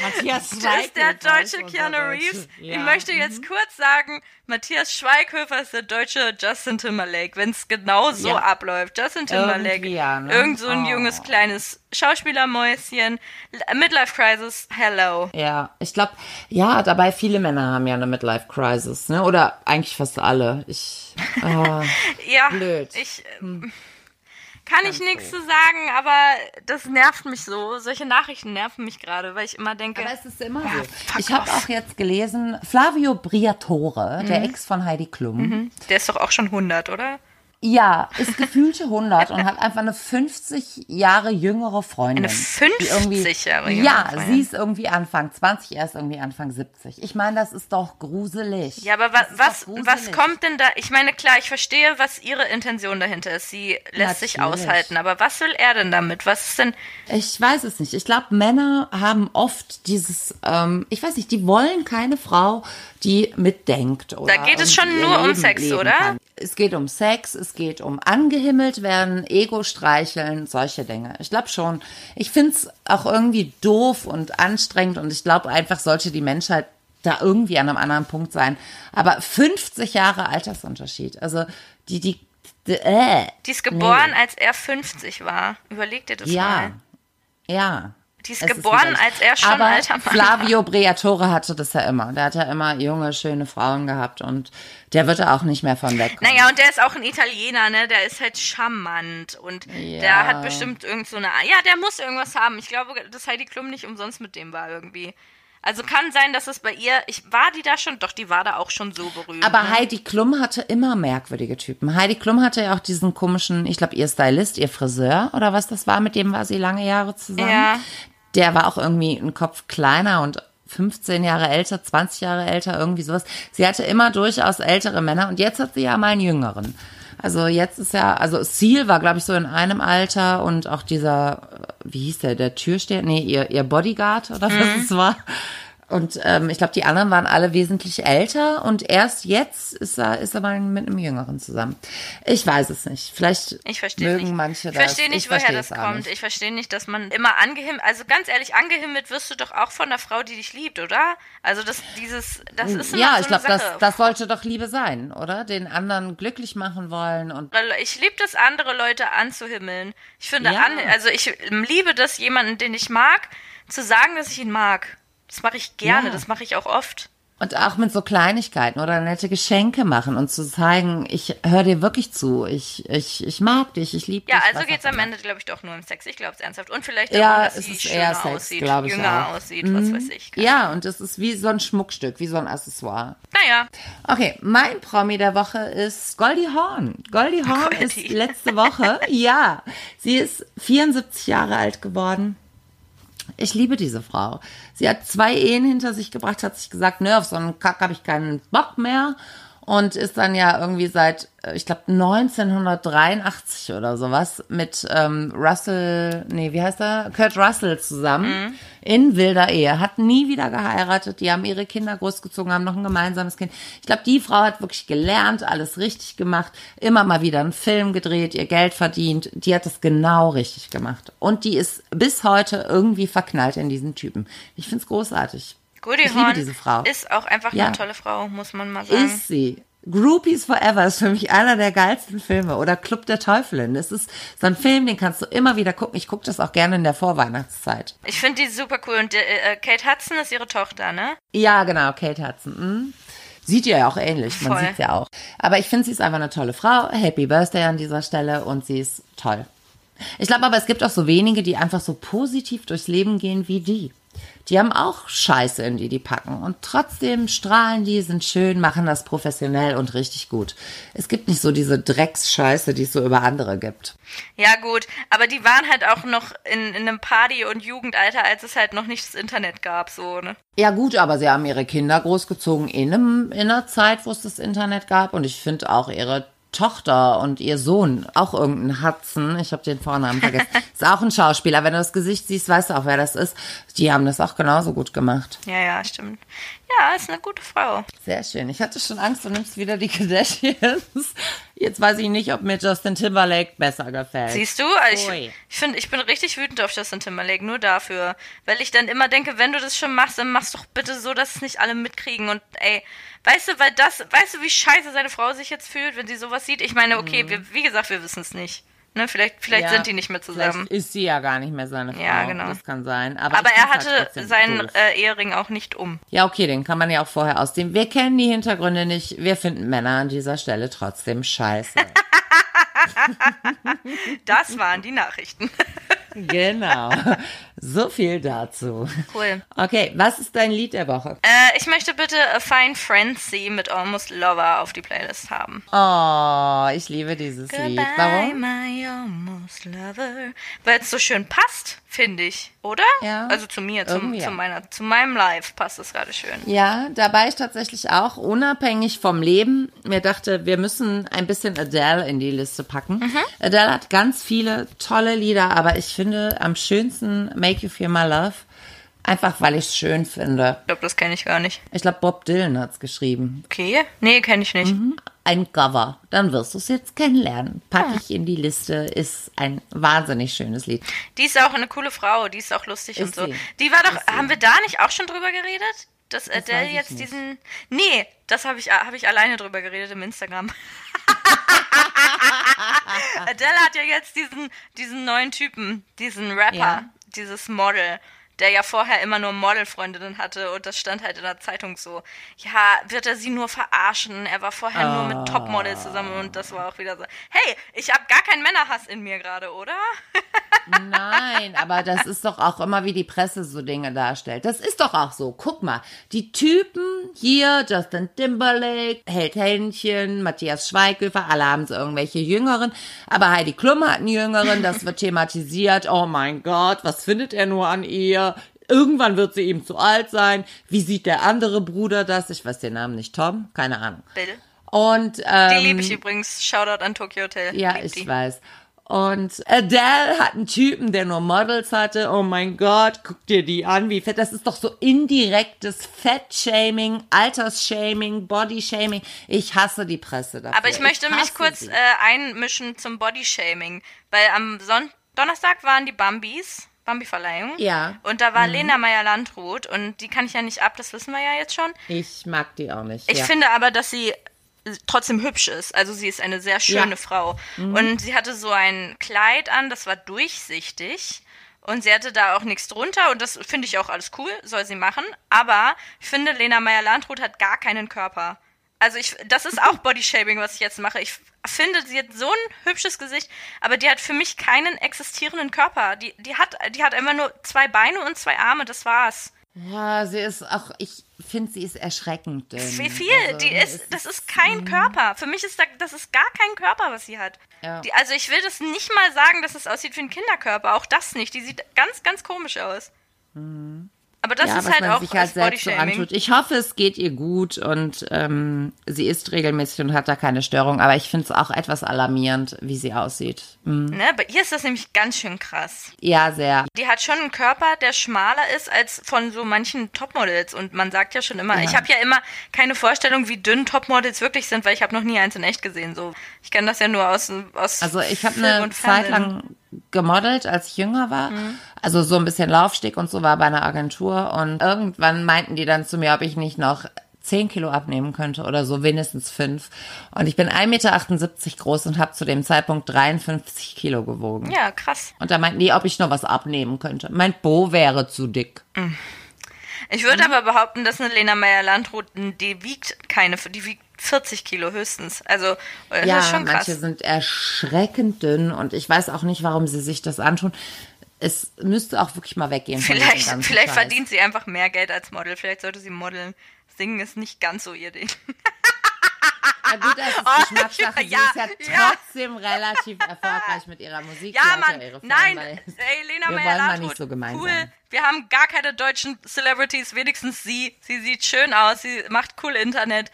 Speaker 2: Matthias
Speaker 1: Das ist der deutsche Keanu Reeves. Ich möchte jetzt kurz sagen, Matthias Schweighöfer ist der deutsche Justin Timberlake, wenn es genau so
Speaker 2: Ja.
Speaker 1: abläuft. Justin Timberlake,
Speaker 2: ja, ne?
Speaker 1: irgend so ein
Speaker 2: Oh.
Speaker 1: junges kleines Schauspielermäuschen, Midlife Crisis, hello.
Speaker 2: Ja, ich glaube, ja, dabei viele Männer haben ja eine Midlife Crisis, ne? Oder eigentlich fast alle. Ich, ah,
Speaker 1: Ja,
Speaker 2: Blöd.
Speaker 1: ich äh, kann ich nichts zu sagen, aber das nervt mich so. Solche Nachrichten nerven mich gerade, weil ich immer denke,
Speaker 2: aber es ist immer so.
Speaker 1: fuck
Speaker 2: Ich habe auch jetzt gelesen, Flavio Briatore, der Ex von Heidi Klum,
Speaker 1: der ist doch auch schon 100, oder?
Speaker 2: Ja, ist gefühlte 100 und hat einfach eine 50 Jahre jüngere Freundin.
Speaker 1: Eine 50 Jahre jüngere
Speaker 2: Ja,
Speaker 1: Freundin.
Speaker 2: sie ist irgendwie Anfang 20, er ist irgendwie Anfang 70. Ich meine, das ist doch gruselig.
Speaker 1: Ja, aber wa was, was kommt denn da? Ich meine, klar, ich verstehe, was ihre Intention dahinter ist. Sie lässt sich
Speaker 2: Natürlich.
Speaker 1: aushalten, aber was will er denn damit? Was ist denn.
Speaker 2: Ich weiß es nicht. Ich glaube, Männer haben oft dieses, ähm, ich weiß nicht, die wollen keine Frau, die mitdenkt. Oder
Speaker 1: Da geht es schon nur um Sex, oder?
Speaker 2: Kann. Es geht um Sex, es geht um angehimmelt werden, Ego streicheln, solche Dinge. Ich glaube schon. Ich find's auch irgendwie doof und anstrengend und ich glaube einfach, sollte die Menschheit da irgendwie an einem anderen Punkt sein. Aber 50 Jahre Altersunterschied. Also die, die, die äh,
Speaker 1: Die ist geboren, als er 50 war. Überleg dir das
Speaker 2: ja.
Speaker 1: mal.
Speaker 2: Ja.
Speaker 1: Die ist
Speaker 2: Es
Speaker 1: geboren,
Speaker 2: widerlich.
Speaker 1: als er schon
Speaker 2: Aber
Speaker 1: alter Mann
Speaker 2: Flavio Briatore hatte das ja immer. Der hat ja immer junge, schöne Frauen gehabt und der wird da auch nicht mehr von wegkommen.
Speaker 1: Naja, und der ist auch ein Italiener, ne? Der ist halt charmant und
Speaker 2: Ja.
Speaker 1: der hat bestimmt irgend so eine. Ja, der muss irgendwas haben. Ich glaube, dass Heidi Klum nicht umsonst mit dem war irgendwie. Also kann sein, dass es bei ihr. Ich war die da schon, doch, die war da auch schon so berühmt.
Speaker 2: Aber
Speaker 1: ne?
Speaker 2: Heidi Klum hatte immer merkwürdige Typen. Heidi Klum hatte ja auch diesen komischen, ich glaube, ihr Stylist, ihr Friseur oder was das war, mit dem war sie lange Jahre zusammen.
Speaker 1: Ja.
Speaker 2: Der war auch irgendwie einen Kopf kleiner und 15 Jahre älter, 20 Jahre älter, irgendwie sowas. Sie hatte immer durchaus ältere Männer und jetzt hat sie ja mal einen jüngeren. Also jetzt ist ja, also Seal war, glaube ich, so in einem Alter und auch dieser, äh, wie hieß der, der Türsteher, nee, ihr, ihr Bodyguard oder was es war. Und ähm, ich glaube, die anderen waren alle wesentlich älter und erst jetzt ist er, ist er mal mit einem Jüngeren zusammen. Ich weiß es nicht. Vielleicht
Speaker 1: Ich
Speaker 2: mögen
Speaker 1: nicht.
Speaker 2: manche
Speaker 1: ich
Speaker 2: das.
Speaker 1: verstehe nicht,
Speaker 2: ich
Speaker 1: woher
Speaker 2: verstehe
Speaker 1: das kommt.
Speaker 2: nicht.
Speaker 1: Ich verstehe nicht, dass man immer angehimmelt, also ganz ehrlich, angehimmelt wirst du doch auch von einer Frau, die dich liebt, oder? Also das, dieses, das ist immer
Speaker 2: ja,
Speaker 1: so
Speaker 2: ich glaube, das, das sollte doch Liebe sein, oder? Den anderen glücklich machen wollen und
Speaker 1: Ich liebe das, andere Leute anzuhimmeln. Ich finde,
Speaker 2: Ja.
Speaker 1: an, also ich liebe das, jemanden, den ich mag, zu sagen, dass ich ihn mag. Das mache ich gerne,
Speaker 2: Ja.
Speaker 1: das mache ich auch oft.
Speaker 2: Und auch mit so Kleinigkeiten oder nette Geschenke machen und zu zeigen, ich höre dir wirklich zu, ich, ich, ich mag dich, ich liebe
Speaker 1: Ja,
Speaker 2: dich.
Speaker 1: also
Speaker 2: was
Speaker 1: geht's
Speaker 2: auch
Speaker 1: am. Ende, glaube ich, doch nur um Sex. Ich glaube es ernsthaft. Und vielleicht
Speaker 2: Ja,
Speaker 1: darum, dass
Speaker 2: es
Speaker 1: sie
Speaker 2: ist
Speaker 1: schöner
Speaker 2: eher Sex,
Speaker 1: aussieht, jünger
Speaker 2: auch.
Speaker 1: aussieht, was weiß ich.
Speaker 2: Ja, und es ist wie so ein Schmuckstück, wie so ein Accessoire.
Speaker 1: Naja,
Speaker 2: Okay, mein Promi der Woche ist Goldie Hawn. Goldie Hawn
Speaker 1: Goldie.
Speaker 2: ist letzte Woche, ja, sie ist 74 Jahre alt geworden. Ich liebe diese Frau. Sie hat zwei Ehen hinter sich gebracht, hat sich gesagt, nö, auf so einen Kack habe ich keinen Bock mehr. Und ist dann ja irgendwie seit, äh, ich glaube, 1983 oder sowas mit ähm, Russell, nee, wie heißt er? Kurt Russell zusammen in wilder Ehe. Hat nie wieder geheiratet. Die haben ihre Kinder großgezogen, haben noch ein gemeinsames Kind. Ich glaube, die Frau hat wirklich gelernt, alles richtig gemacht, immer mal wieder einen Film gedreht, ihr Geld verdient. Die hat es genau richtig gemacht. Und die ist bis heute irgendwie verknallt in diesen Typen. Ich find's großartig.
Speaker 1: Goldie
Speaker 2: Ich liebe
Speaker 1: Hawn
Speaker 2: diese Frau.
Speaker 1: ist auch einfach
Speaker 2: Ja.
Speaker 1: eine tolle Frau, muss man mal sagen.
Speaker 2: Ist sie. Groupies Forever ist für mich einer der geilsten Filme. Oder Club der Teufelin. Das ist so ein Film, den kannst du immer wieder gucken. Ich gucke das auch gerne in der Vorweihnachtszeit.
Speaker 1: Ich finde die super cool. Und äh, äh, Kate Hudson ist ihre Tochter, ne?
Speaker 2: Ja, genau, Kate Hudson. Mhm. Sieht ihr ja auch ähnlich, man sieht ja auch. Aber ich finde, sie ist einfach eine tolle Frau. Happy Birthday an dieser Stelle und sie ist toll. Ich glaube aber, es gibt auch so wenige, die einfach so positiv durchs Leben gehen wie die. Die haben auch Scheiße, in die die packen. Und trotzdem strahlen die, sind schön, machen das professionell und richtig gut. Es gibt nicht so diese Drecksscheiße, die es so über andere gibt.
Speaker 1: Ja, gut. Aber die waren halt auch noch in, in einem Party- und Jugendalter, als es halt noch nicht das Internet gab, so, ne?
Speaker 2: Ja gut, aber sie haben ihre Kinder großgezogen in, einem, in einer Zeit, wo es das Internet gab. Und ich finde auch ihre Tochter und ihr Sohn, auch irgendein Hudson, ich habe den Vornamen vergessen, ist auch ein Schauspieler. Wenn du das Gesicht siehst, weißt du auch, wer das ist. Die haben das auch genauso gut gemacht.
Speaker 1: Ja, ja, stimmt. Ja, ist eine gute Frau.
Speaker 2: Sehr schön. Ich hatte schon Angst, du nimmst wieder die Kardashians. Jetzt weiß ich nicht, ob mir Justin Timberlake besser gefällt.
Speaker 1: Siehst du? Ich,
Speaker 2: Ui.
Speaker 1: ich finde, ich bin richtig wütend auf Justin Timberlake, nur dafür. Weil ich dann immer denke, wenn du das schon machst, dann machst doch bitte so, dass es nicht alle mitkriegen. Und ey, weißt du, weil das, weißt du, wie scheiße seine Frau sich jetzt fühlt, wenn sie sowas sieht? Ich meine, okay, wir, wie gesagt, wir wissen es nicht. Ne, vielleicht vielleicht.
Speaker 2: Ja,
Speaker 1: sind die nicht mehr zusammen.
Speaker 2: Vielleicht ist sie ja gar nicht mehr seine Frau.
Speaker 1: Ja, genau.
Speaker 2: Das kann sein. Aber,
Speaker 1: Aber er
Speaker 2: halt
Speaker 1: hatte
Speaker 2: trotzdem
Speaker 1: seinen äh, Ehering auch nicht um.
Speaker 2: Ja, okay, den kann man ja auch vorher ausziehen. Wir kennen die Hintergründe nicht. Wir finden Männer an dieser Stelle trotzdem scheiße.
Speaker 1: Das waren die Nachrichten.
Speaker 2: genau. So viel dazu.
Speaker 1: Cool.
Speaker 2: Okay, was ist dein Lied der Woche?
Speaker 1: Äh, ich möchte bitte A Fine Frenzy mit Almost Lover auf die Playlist haben.
Speaker 2: Oh, ich liebe dieses Lied.
Speaker 1: Goodbye,
Speaker 2: Warum?
Speaker 1: my almost lover. Weil es so schön passt, finde ich, oder?
Speaker 2: Ja,
Speaker 1: Also zu mir, zum, zu, meiner, zu meinem Live passt es gerade schön.
Speaker 2: Ja, dabei ich tatsächlich auch unabhängig vom Leben mir dachte, wir müssen ein bisschen Adele in die Liste packen.
Speaker 1: Mhm.
Speaker 2: Adele hat ganz viele tolle Lieder, aber ich finde am schönsten Make You Feel My Love. Einfach weil ich es schön finde.
Speaker 1: Ich glaube, das kenne ich gar nicht.
Speaker 2: Ich glaube, Bob Dylan hat's geschrieben.
Speaker 1: Okay? Nee, kenne ich nicht.
Speaker 2: Mhm. Ein Cover. Dann wirst du es jetzt kennenlernen. Pack
Speaker 1: Ah.
Speaker 2: ich in die Liste. Ist ein wahnsinnig schönes Lied.
Speaker 1: Die ist auch eine coole Frau, die ist auch lustig und
Speaker 2: Ist
Speaker 1: so.
Speaker 2: sie.
Speaker 1: Die war doch,
Speaker 2: Ist sie.
Speaker 1: haben wir da nicht auch schon drüber geredet? Dass Adele
Speaker 2: weiß ich
Speaker 1: jetzt
Speaker 2: nicht.
Speaker 1: diesen. Nee, das habe ich, hab ich alleine drüber geredet im Instagram. Adele hat ja jetzt diesen, diesen neuen Typen, diesen Rapper,
Speaker 2: Ja.
Speaker 1: Dieses Model, der ja vorher immer nur Modelfreundinnen hatte und das stand halt in der Zeitung so. Ja, wird er sie nur verarschen? Er war vorher nur mit Topmodels zusammen und das war auch wieder so. Hey, ich habe gar keinen Männerhass in mir gerade, oder?
Speaker 2: Nein, aber das ist doch auch immer, wie die Presse so Dinge darstellt. Das ist doch auch so. Guck mal, die Typen hier, Justin Timberlake, Held Hähnchen, Matthias Schweighöfer, alle haben so irgendwelche Jüngeren. Aber Heidi Klum hat einen Jüngeren, das wird thematisiert. Oh mein Gott, was findet er nur an ihr? Irgendwann wird sie ihm zu alt sein. Wie sieht der andere Bruder das? Ich weiß den Namen nicht. Tom? Keine Ahnung.
Speaker 1: Bill.
Speaker 2: Und
Speaker 1: Die
Speaker 2: ähm,
Speaker 1: liebe ich übrigens. Shoutout an Tokyo Hotel.
Speaker 2: ja,
Speaker 1: Lieb
Speaker 2: ich
Speaker 1: die.
Speaker 2: weiß. Und Adele hat einen Typen, der nur Models hatte. Oh mein Gott, guck dir die an, wie fett. Das ist doch so indirektes Fettshaming, Altersshaming, Bodyshaming. Ich hasse die Presse dafür.
Speaker 1: Aber ich möchte
Speaker 2: hasse
Speaker 1: mich kurz
Speaker 2: sie.
Speaker 1: äh, einmischen zum Bodyshaming, weil am Son Donnerstag waren die Bambis, Bambi-Verleihung.
Speaker 2: Ja.
Speaker 1: Und da war Lena Meyer-Landrut und die kann ich ja nicht ab, das wissen wir ja jetzt schon.
Speaker 2: Ich mag die auch nicht.
Speaker 1: Ich
Speaker 2: ja.
Speaker 1: finde aber, dass sie trotzdem hübsch ist. Also sie ist eine sehr schöne
Speaker 2: Ja.
Speaker 1: Frau. Und sie hatte so ein Kleid an, das war durchsichtig. Und sie hatte da auch nichts drunter und das finde ich auch alles cool, soll sie machen. Aber ich finde, Lena Meyer-Landrut hat gar keinen Körper. Also ich, das ist auch Bodyshaming, was ich jetzt mache. Ich finde, sie hat so ein hübsches Gesicht, aber die hat für mich keinen existierenden Körper. Die, die hat, die hat immer nur zwei Beine und zwei Arme, das war's.
Speaker 2: Ja, sie ist auch, ich finde, sie ist erschreckend dünn.
Speaker 1: Wie viel?
Speaker 2: Also,
Speaker 1: die
Speaker 2: ne,
Speaker 1: ist,
Speaker 2: es
Speaker 1: das ist kein Körper. Für mich ist da, das ist gar kein Körper, was sie hat.
Speaker 2: Ja.
Speaker 1: Die, also ich will das nicht mal sagen, dass es aussieht wie ein Kinderkörper. Auch das nicht. Die sieht ganz, ganz komisch aus. Aber das
Speaker 2: ja,
Speaker 1: ist
Speaker 2: was
Speaker 1: halt
Speaker 2: man
Speaker 1: auch
Speaker 2: sich halt selbst so antut. Ich hoffe, es geht ihr gut und ähm, sie isst regelmäßig und hat da keine Störung. Aber ich finde es auch etwas alarmierend, wie sie aussieht. Mhm.
Speaker 1: ne? Bei ihr ist das nämlich ganz schön krass.
Speaker 2: Ja, sehr.
Speaker 1: Die hat schon einen Körper, der schmaler ist als von so manchen Topmodels. Und man sagt ja schon immer, ich habe ja immer keine Vorstellung, wie dünn Topmodels wirklich sind, weil ich habe noch nie eins in echt gesehen. So, ich kenne das ja nur aus, aus
Speaker 2: Also ich habe eine Zeit lang gemodelt, als ich jünger war.
Speaker 1: Mhm.
Speaker 2: Also so ein bisschen Laufsteg und so war bei einer Agentur. Und irgendwann meinten die dann zu mir, ob ich nicht noch 10 Kilo abnehmen könnte oder so, wenigstens fünf. Und ich bin 1,78 Meter groß und habe zu dem Zeitpunkt 53 Kilo gewogen.
Speaker 1: Ja, krass.
Speaker 2: Und da meinten die, ob ich noch was abnehmen könnte. Mein Bo wäre zu dick.
Speaker 1: Ich würde
Speaker 2: Mhm.
Speaker 1: aber behaupten, dass eine Lena Meyer-Landrut, die wiegt keine, die wiegt 40 Kilo höchstens. Also, äh,
Speaker 2: ja, manche sind erschreckend dünn und ich weiß auch nicht, warum sie sich das antun. Es müsste auch wirklich mal weggehen.
Speaker 1: Vielleicht, vielleicht
Speaker 2: Scheiß.
Speaker 1: verdient sie einfach mehr Geld als Model. Vielleicht sollte sie modeln. Singen ist nicht ganz so ihr Ding.
Speaker 2: Ja gut, das ist
Speaker 1: Oh,
Speaker 2: Geschmackssache. Sie
Speaker 1: ja,
Speaker 2: ist ja
Speaker 1: ja.
Speaker 2: trotzdem relativ erfolgreich mit ihrer Musik.
Speaker 1: Ja,
Speaker 2: Sie
Speaker 1: Mann,
Speaker 2: Fans,
Speaker 1: nein, ey, Lena
Speaker 2: wir wollen
Speaker 1: Meyer
Speaker 2: mal
Speaker 1: Landrut,
Speaker 2: nicht so gemein
Speaker 1: cool.
Speaker 2: sein.
Speaker 1: Wir haben gar keine deutschen Celebrities, wenigstens sie. Sie sieht schön aus, sie macht cool Internet.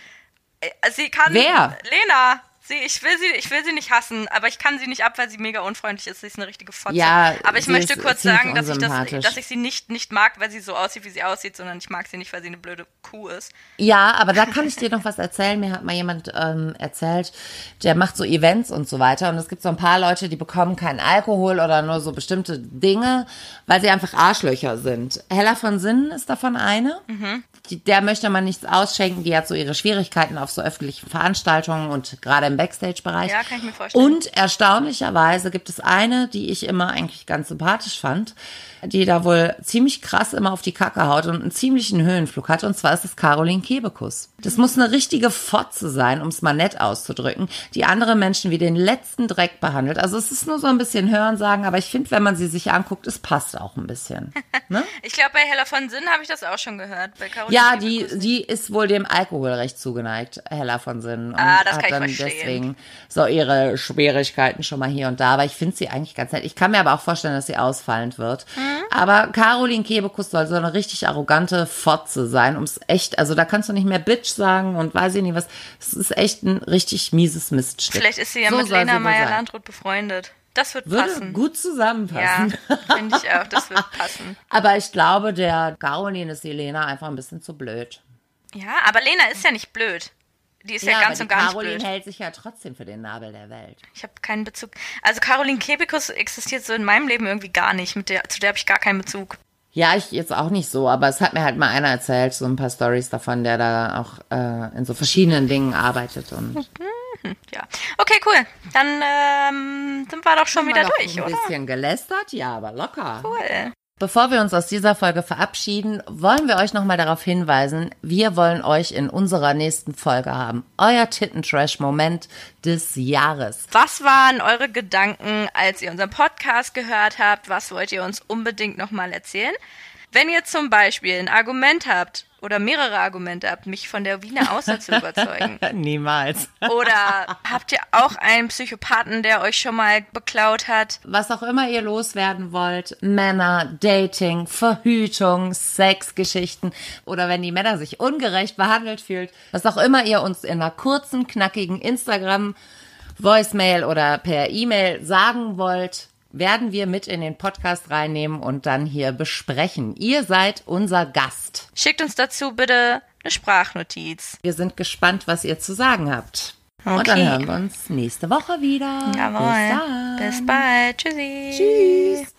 Speaker 1: Äh, Sie kann.
Speaker 2: Wer?
Speaker 1: Lena. Sie, ich will sie, ich will sie nicht hassen, aber ich kann sie nicht ab, weil sie mega unfreundlich ist. Sie ist eine richtige Fotze.
Speaker 2: Ja,
Speaker 1: aber ich möchte kurz sagen, dass ich, das, dass ich sie nicht, nicht mag, weil sie so aussieht, wie sie aussieht, sondern ich mag sie nicht, weil sie eine blöde Kuh ist.
Speaker 2: Ja, aber da kann ich dir noch was erzählen. Mir hat mal jemand ähm, erzählt, der macht so Events und so weiter. Und es gibt so ein paar Leute, die bekommen keinen Alkohol oder nur so bestimmte Dinge, weil sie einfach Arschlöcher sind. Hella von Sinnen ist davon eine. Die, der möchte man nichts ausschenken. Die hat so ihre Schwierigkeiten auf so öffentlichen Veranstaltungen und gerade im Backstage-Bereich.
Speaker 1: Ja, kann ich mir vorstellen.
Speaker 2: Und erstaunlicherweise gibt es eine, die ich immer eigentlich ganz sympathisch fand, die da wohl ziemlich krass immer auf die Kacke haut und einen ziemlichen Höhenflug hat. Und zwar ist es Caroline Kebekus. Das muss eine richtige Fotze sein, um es mal nett auszudrücken, die andere Menschen wie den letzten Dreck behandelt. Also es ist nur so ein bisschen Hörensagen, aber ich finde, wenn man sie sich anguckt, es passt auch ein bisschen. Ne?
Speaker 1: Ich glaube, bei Hella von Sinn habe ich das auch schon gehört. Bei Caroline
Speaker 2: Ja, die, die ist wohl dem Alkohol recht zugeneigt, Hella von Sinnen. Und
Speaker 1: Ah, das
Speaker 2: hat
Speaker 1: kann ich
Speaker 2: dann
Speaker 1: verstehen.
Speaker 2: deswegen so ihre Schwierigkeiten schon mal hier und da. Aber ich finde sie eigentlich ganz nett. Ich kann mir aber auch vorstellen, dass sie ausfallend wird.
Speaker 1: Mhm.
Speaker 2: Aber Caroline Kebekus soll so eine richtig arrogante Fotze sein, ums echt, also da kannst du nicht mehr Bitch sagen und weiß ich nicht was. Es ist echt ein richtig mieses Miststück.
Speaker 1: Vielleicht ist sie ja
Speaker 2: So
Speaker 1: mit Lena. Meyer-Landrut befreundet. Das wird
Speaker 2: Würde
Speaker 1: passen.
Speaker 2: gut
Speaker 1: ja,
Speaker 2: zusammenpassen.
Speaker 1: finde ich auch. Das wird passen.
Speaker 2: Aber ich glaube, der Caroline ist die Lena einfach ein bisschen zu blöd.
Speaker 1: Ja, aber Lena ist ja nicht blöd. Die ist ja,
Speaker 2: aber
Speaker 1: ganz und gar
Speaker 2: Caroline
Speaker 1: nicht blöd.
Speaker 2: hält sich ja trotzdem für den Nabel der Welt.
Speaker 1: Ich habe keinen Bezug. Also Caroline Kebekus existiert so in meinem Leben irgendwie gar nicht. Mit der, zu der habe ich gar keinen Bezug.
Speaker 2: Ja, ich jetzt auch nicht so, aber es hat mir halt mal einer erzählt, so ein paar Stories davon, der da auch äh, in so verschiedenen Dingen arbeitet und
Speaker 1: Ja. Okay, cool. Dann ähm, sind wir doch schon wieder
Speaker 2: Mal noch
Speaker 1: durch,
Speaker 2: ein
Speaker 1: oder?
Speaker 2: bisschen gelästert, ja, aber locker.
Speaker 1: Cool.
Speaker 2: Bevor wir uns aus dieser Folge verabschieden, wollen wir euch nochmal darauf hinweisen, wir wollen euch in unserer nächsten Folge haben. Euer Tittentrash-Moment des Jahres.
Speaker 1: Was waren eure Gedanken, als ihr unseren Podcast gehört habt? Was wollt ihr uns unbedingt nochmal erzählen? Wenn ihr zum Beispiel ein Argument habt oder mehrere Argumente habt, mich von der Wiener Außer zu überzeugen,
Speaker 2: Niemals.
Speaker 1: oder habt ihr auch einen Psychopathen, der euch schon mal beklaut hat?
Speaker 2: Was auch immer ihr loswerden wollt, Männer, Dating, Verhütung, Sexgeschichten oder wenn die Männer sich ungerecht behandelt fühlt, was auch immer ihr uns in einer kurzen, knackigen Instagram Voicemail oder per E-Mail sagen wollt, werden wir mit in den Podcast reinnehmen und dann hier besprechen. Ihr seid unser Gast.
Speaker 1: Schickt uns dazu bitte eine Sprachnotiz.
Speaker 2: Wir sind gespannt, was ihr zu sagen habt. Okay. Und dann hören wir uns nächste Woche wieder.
Speaker 1: Jawohl. Bis, dann. Bis bald. Tschüssi.
Speaker 2: Tschüss.